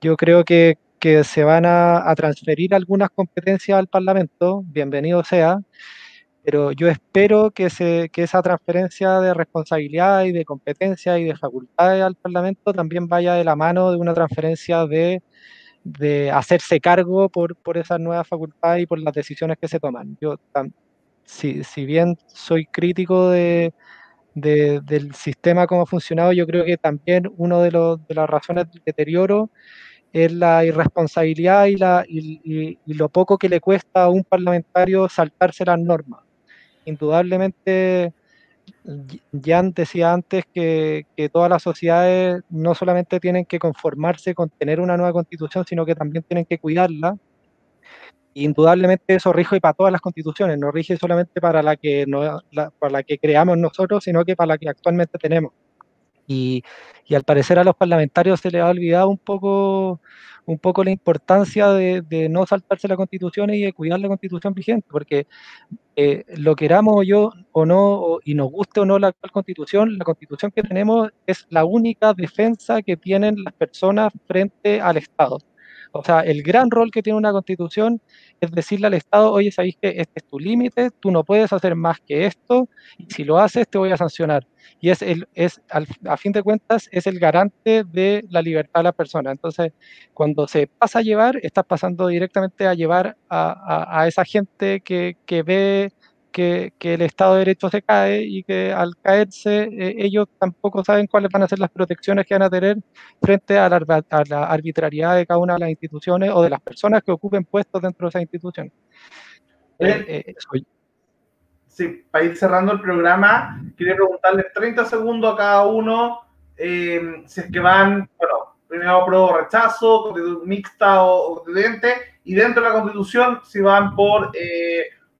yo creo que, que se van a, transferir algunas competencias al Parlamento, bienvenido sea, pero yo espero que, esa transferencia de responsabilidad y de competencia y de facultades al Parlamento también vaya de la mano de una transferencia de, hacerse cargo por, esas nuevas facultades y por las decisiones que se toman. Yo, si, bien soy crítico de, de, del sistema como ha funcionado, yo creo que también una de, de las razones del deterioro es la irresponsabilidad y, la, y, lo poco que le cuesta a un parlamentario saltarse las normas. Indudablemente, Jan decía antes que, todas las sociedades no solamente tienen que conformarse con tener una nueva constitución, sino que también tienen que cuidarla. Indudablemente eso rige para todas las constituciones, no rige solamente para la que, no, para la que creamos nosotros, sino que para la que actualmente tenemos. Y, al parecer a los parlamentarios se les ha olvidado un poco, un poco la importancia de, no saltarse la constitución y de cuidar la constitución vigente, porque eh, lo queramos yo o no, y nos guste o no la actual constitución, la constitución que tenemos es la única defensa que tienen las personas frente al Estado. O sea, el gran rol que tiene una constitución es decirle al Estado, oye, sabéis que este es tu límite, tú no puedes hacer más que esto, y si lo haces te voy a sancionar. Y es, el, es a fin de cuentas, es el garante de la libertad de la persona. Entonces, cuando se pasa a llevar, estás pasando directamente a llevar a, a, esa gente que, que ve que, el Estado de Derecho se cae y que al caerse eh, ellos tampoco saben cuáles van a ser las protecciones que van a tener frente a la, arbitrariedad de cada una de las instituciones o de las personas que ocupen puestos dentro de esas instituciones. Eh, eh, sí, para ir cerrando el programa, quería preguntarles 30 segundos a cada uno si es que van, bueno, primero pro rechazo, mixta o, constituyente, y dentro de la constitución si van por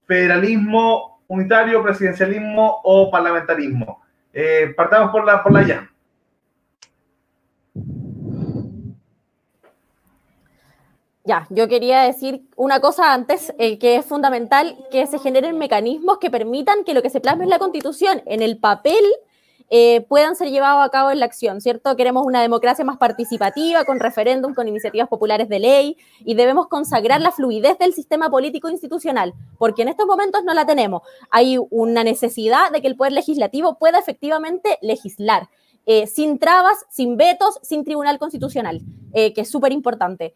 federalismo unitario, presidencialismo o parlamentarismo. Eh, partamos por la, por la ya. Ya, yo quería decir una cosa antes, eh, que es fundamental que se generen mecanismos que permitan que lo que se plasme en la Constitución, en el papel, eh, puedan ser llevados a cabo en la acción, ¿cierto? Queremos una democracia más participativa, con referéndum, con iniciativas populares de ley, y debemos consagrar la fluidez del sistema político institucional, porque en estos momentos no la tenemos. Hay una necesidad de que el Poder Legislativo pueda efectivamente legislar. Eh, sin trabas, sin vetos, sin tribunal constitucional, eh, que es súper importante.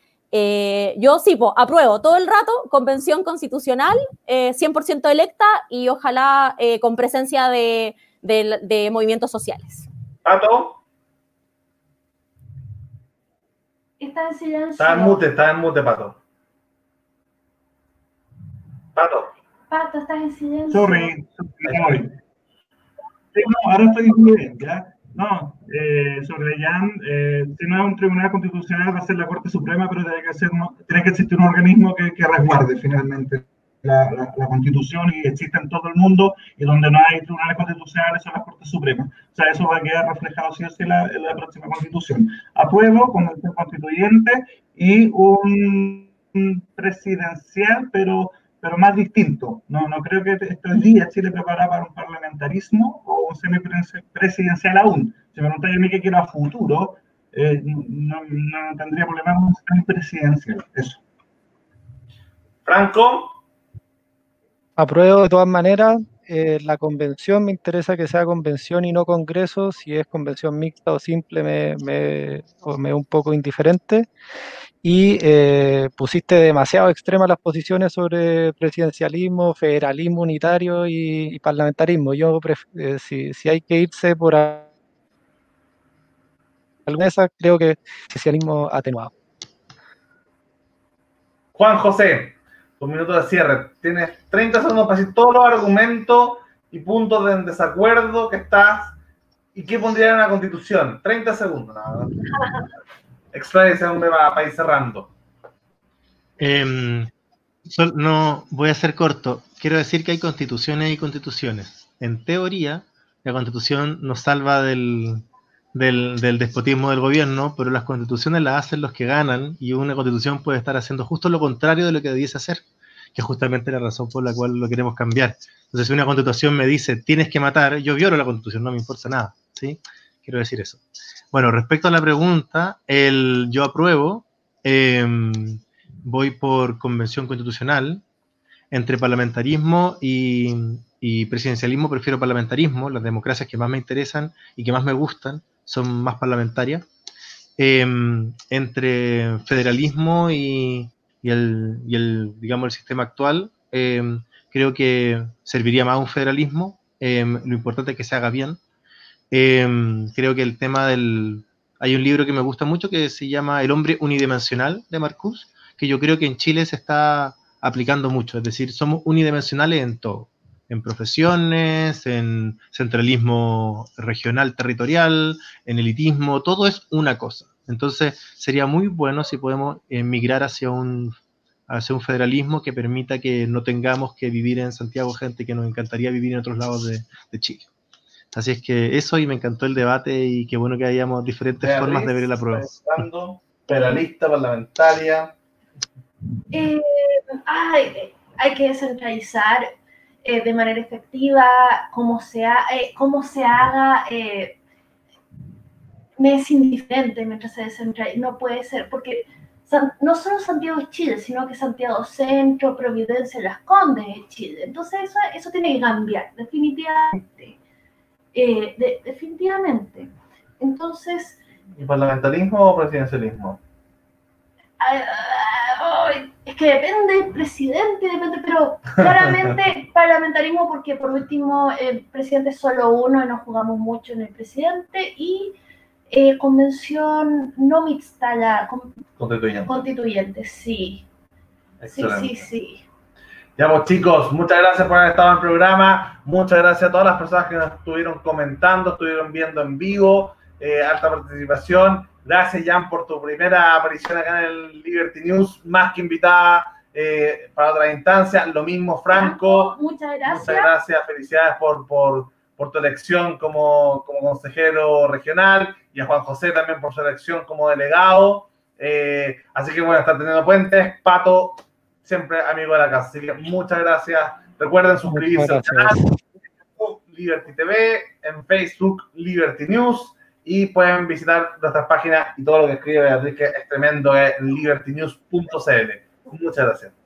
yo sí, apruebo todo el rato, convención constitucional, 100% electa y ojalá con presencia de, de, movimientos sociales. Pato. Está en silencio. Está en mute, está en mute, Pato. Pato. Pato, estás en silencio. Sorry, sorry. No, ahora estoy bien, ¿ya? No, eh, sobre Jan, eh, si no es un tribunal constitucional va a ser la Corte Suprema, pero tiene que, ser, tiene que existir un organismo que, que resguarde finalmente la, constitución y existe en todo el mundo y donde no hay tribunales constitucionales son las Cortes Supremas. O sea, eso va a quedar reflejado sí o sí en la, próxima constitución. Apruebo convención constituyente y un presidencial, pero pero más distinto. No, no creo que estos días Chile prepara para un parlamentarismo o un semipresidencial aún. Si me preguntáis a mí qué quiero a futuro, eh, no, no, tendría problema con un semipresidencial. Eso. Franco. Apruebo de todas maneras. Eh, la convención me interesa que sea convención y no congreso. Si es convención mixta o simple, me, me, me es un poco indiferente. Y eh, pusiste demasiado extremas las posiciones sobre presidencialismo, federalismo unitario y, parlamentarismo. Yo, eh, si, si, hay que irse por alguna de esas, creo que presidencialismo atenuado. Juan José, un minuto de cierre. Tienes 30 segundos para decir todos los argumentos y puntos de desacuerdo que estás y qué pondría en la constitución. 30 segundos. Nada. Expláyese un va para ir cerrando. Eh, no voy a ser corto. Quiero decir que hay constituciones y constituciones. En teoría, la constitución nos salva del, del, despotismo del gobierno, pero las constituciones las hacen los que ganan y una constitución puede estar haciendo justo lo contrario de lo que debiese hacer, que es justamente la razón por la cual lo queremos cambiar. Entonces, si una constitución me dice tienes que matar, yo violo la constitución, no me importa nada. ¿sí? Quiero decir eso. Bueno, respecto a la pregunta, el yo apruebo, em, voy por convención constitucional. Entre parlamentarismo y, y presidencialismo prefiero parlamentarismo, las democracias que más me interesan y que más me gustan son más parlamentarias. Em, entre federalismo y, el, digamos, el sistema actual, em, creo que serviría más un federalismo. Em, lo importante es que se haga bien. creo que el tema del... Hay un libro que me gusta mucho que se llama El hombre unidimensional de Marcus, que yo creo que en Chile se está aplicando mucho. Es decir, somos unidimensionales en todo en profesiones, en centralismo regional, territorial, en elitismo, todo es una cosa. Entonces sería muy bueno si podemos migrar hacia un, hacia un federalismo que permita que no tengamos que vivir en Santiago gente que nos encantaría vivir en otros lados de, Chile. Así es que eso y me encantó el debate y qué bueno que hayamos diferentes formas de ver la prueba. Federalista, parlamentaria. Eh, hay que descentralizar eh, de manera efectiva, cómo se, eh, cómo se haga, eh, me es indiferente mientras se descentraliza. No puede ser, porque no solo Santiago es Chile, sino que Santiago Centro, Providencia, Las Condes es Chile. Entonces eso, eso tiene que cambiar, definitivamente. definitivamente. Entonces... ¿Y parlamentarismo o presidencialismo? Es que depende del presidente, depende, pero claramente parlamentarismo porque por último el presidente es solo uno y no jugamos mucho en el presidente y eh, convención no mixta, la constituyente. constituyente, sí. Sí, sí, sí. Ya pues chicos, muchas gracias por haber estado en el programa, muchas gracias a todas las personas que nos estuvieron comentando, estuvieron viendo en vivo, eh, alta participación. Gracias, Jan, por tu primera aparición acá en el Liberty News, más que invitada eh, para otra instancia. Lo mismo, Franco. Muchas gracias. Muchas gracias. Felicidades por, por, por tu elección como, como, consejero regional y a Juan José también por su elección como delegado. Eh, así que bueno, estar teniendo puentes. Pato, siempre amigo de la casa. Así que muchas gracias. Recuerden suscribirse al canal Liberty TV, en Facebook Liberty News y pueden visitar nuestras páginas y todo lo que escribe Beatriz, que es tremendo, es libertynews.cl. Muchas gracias.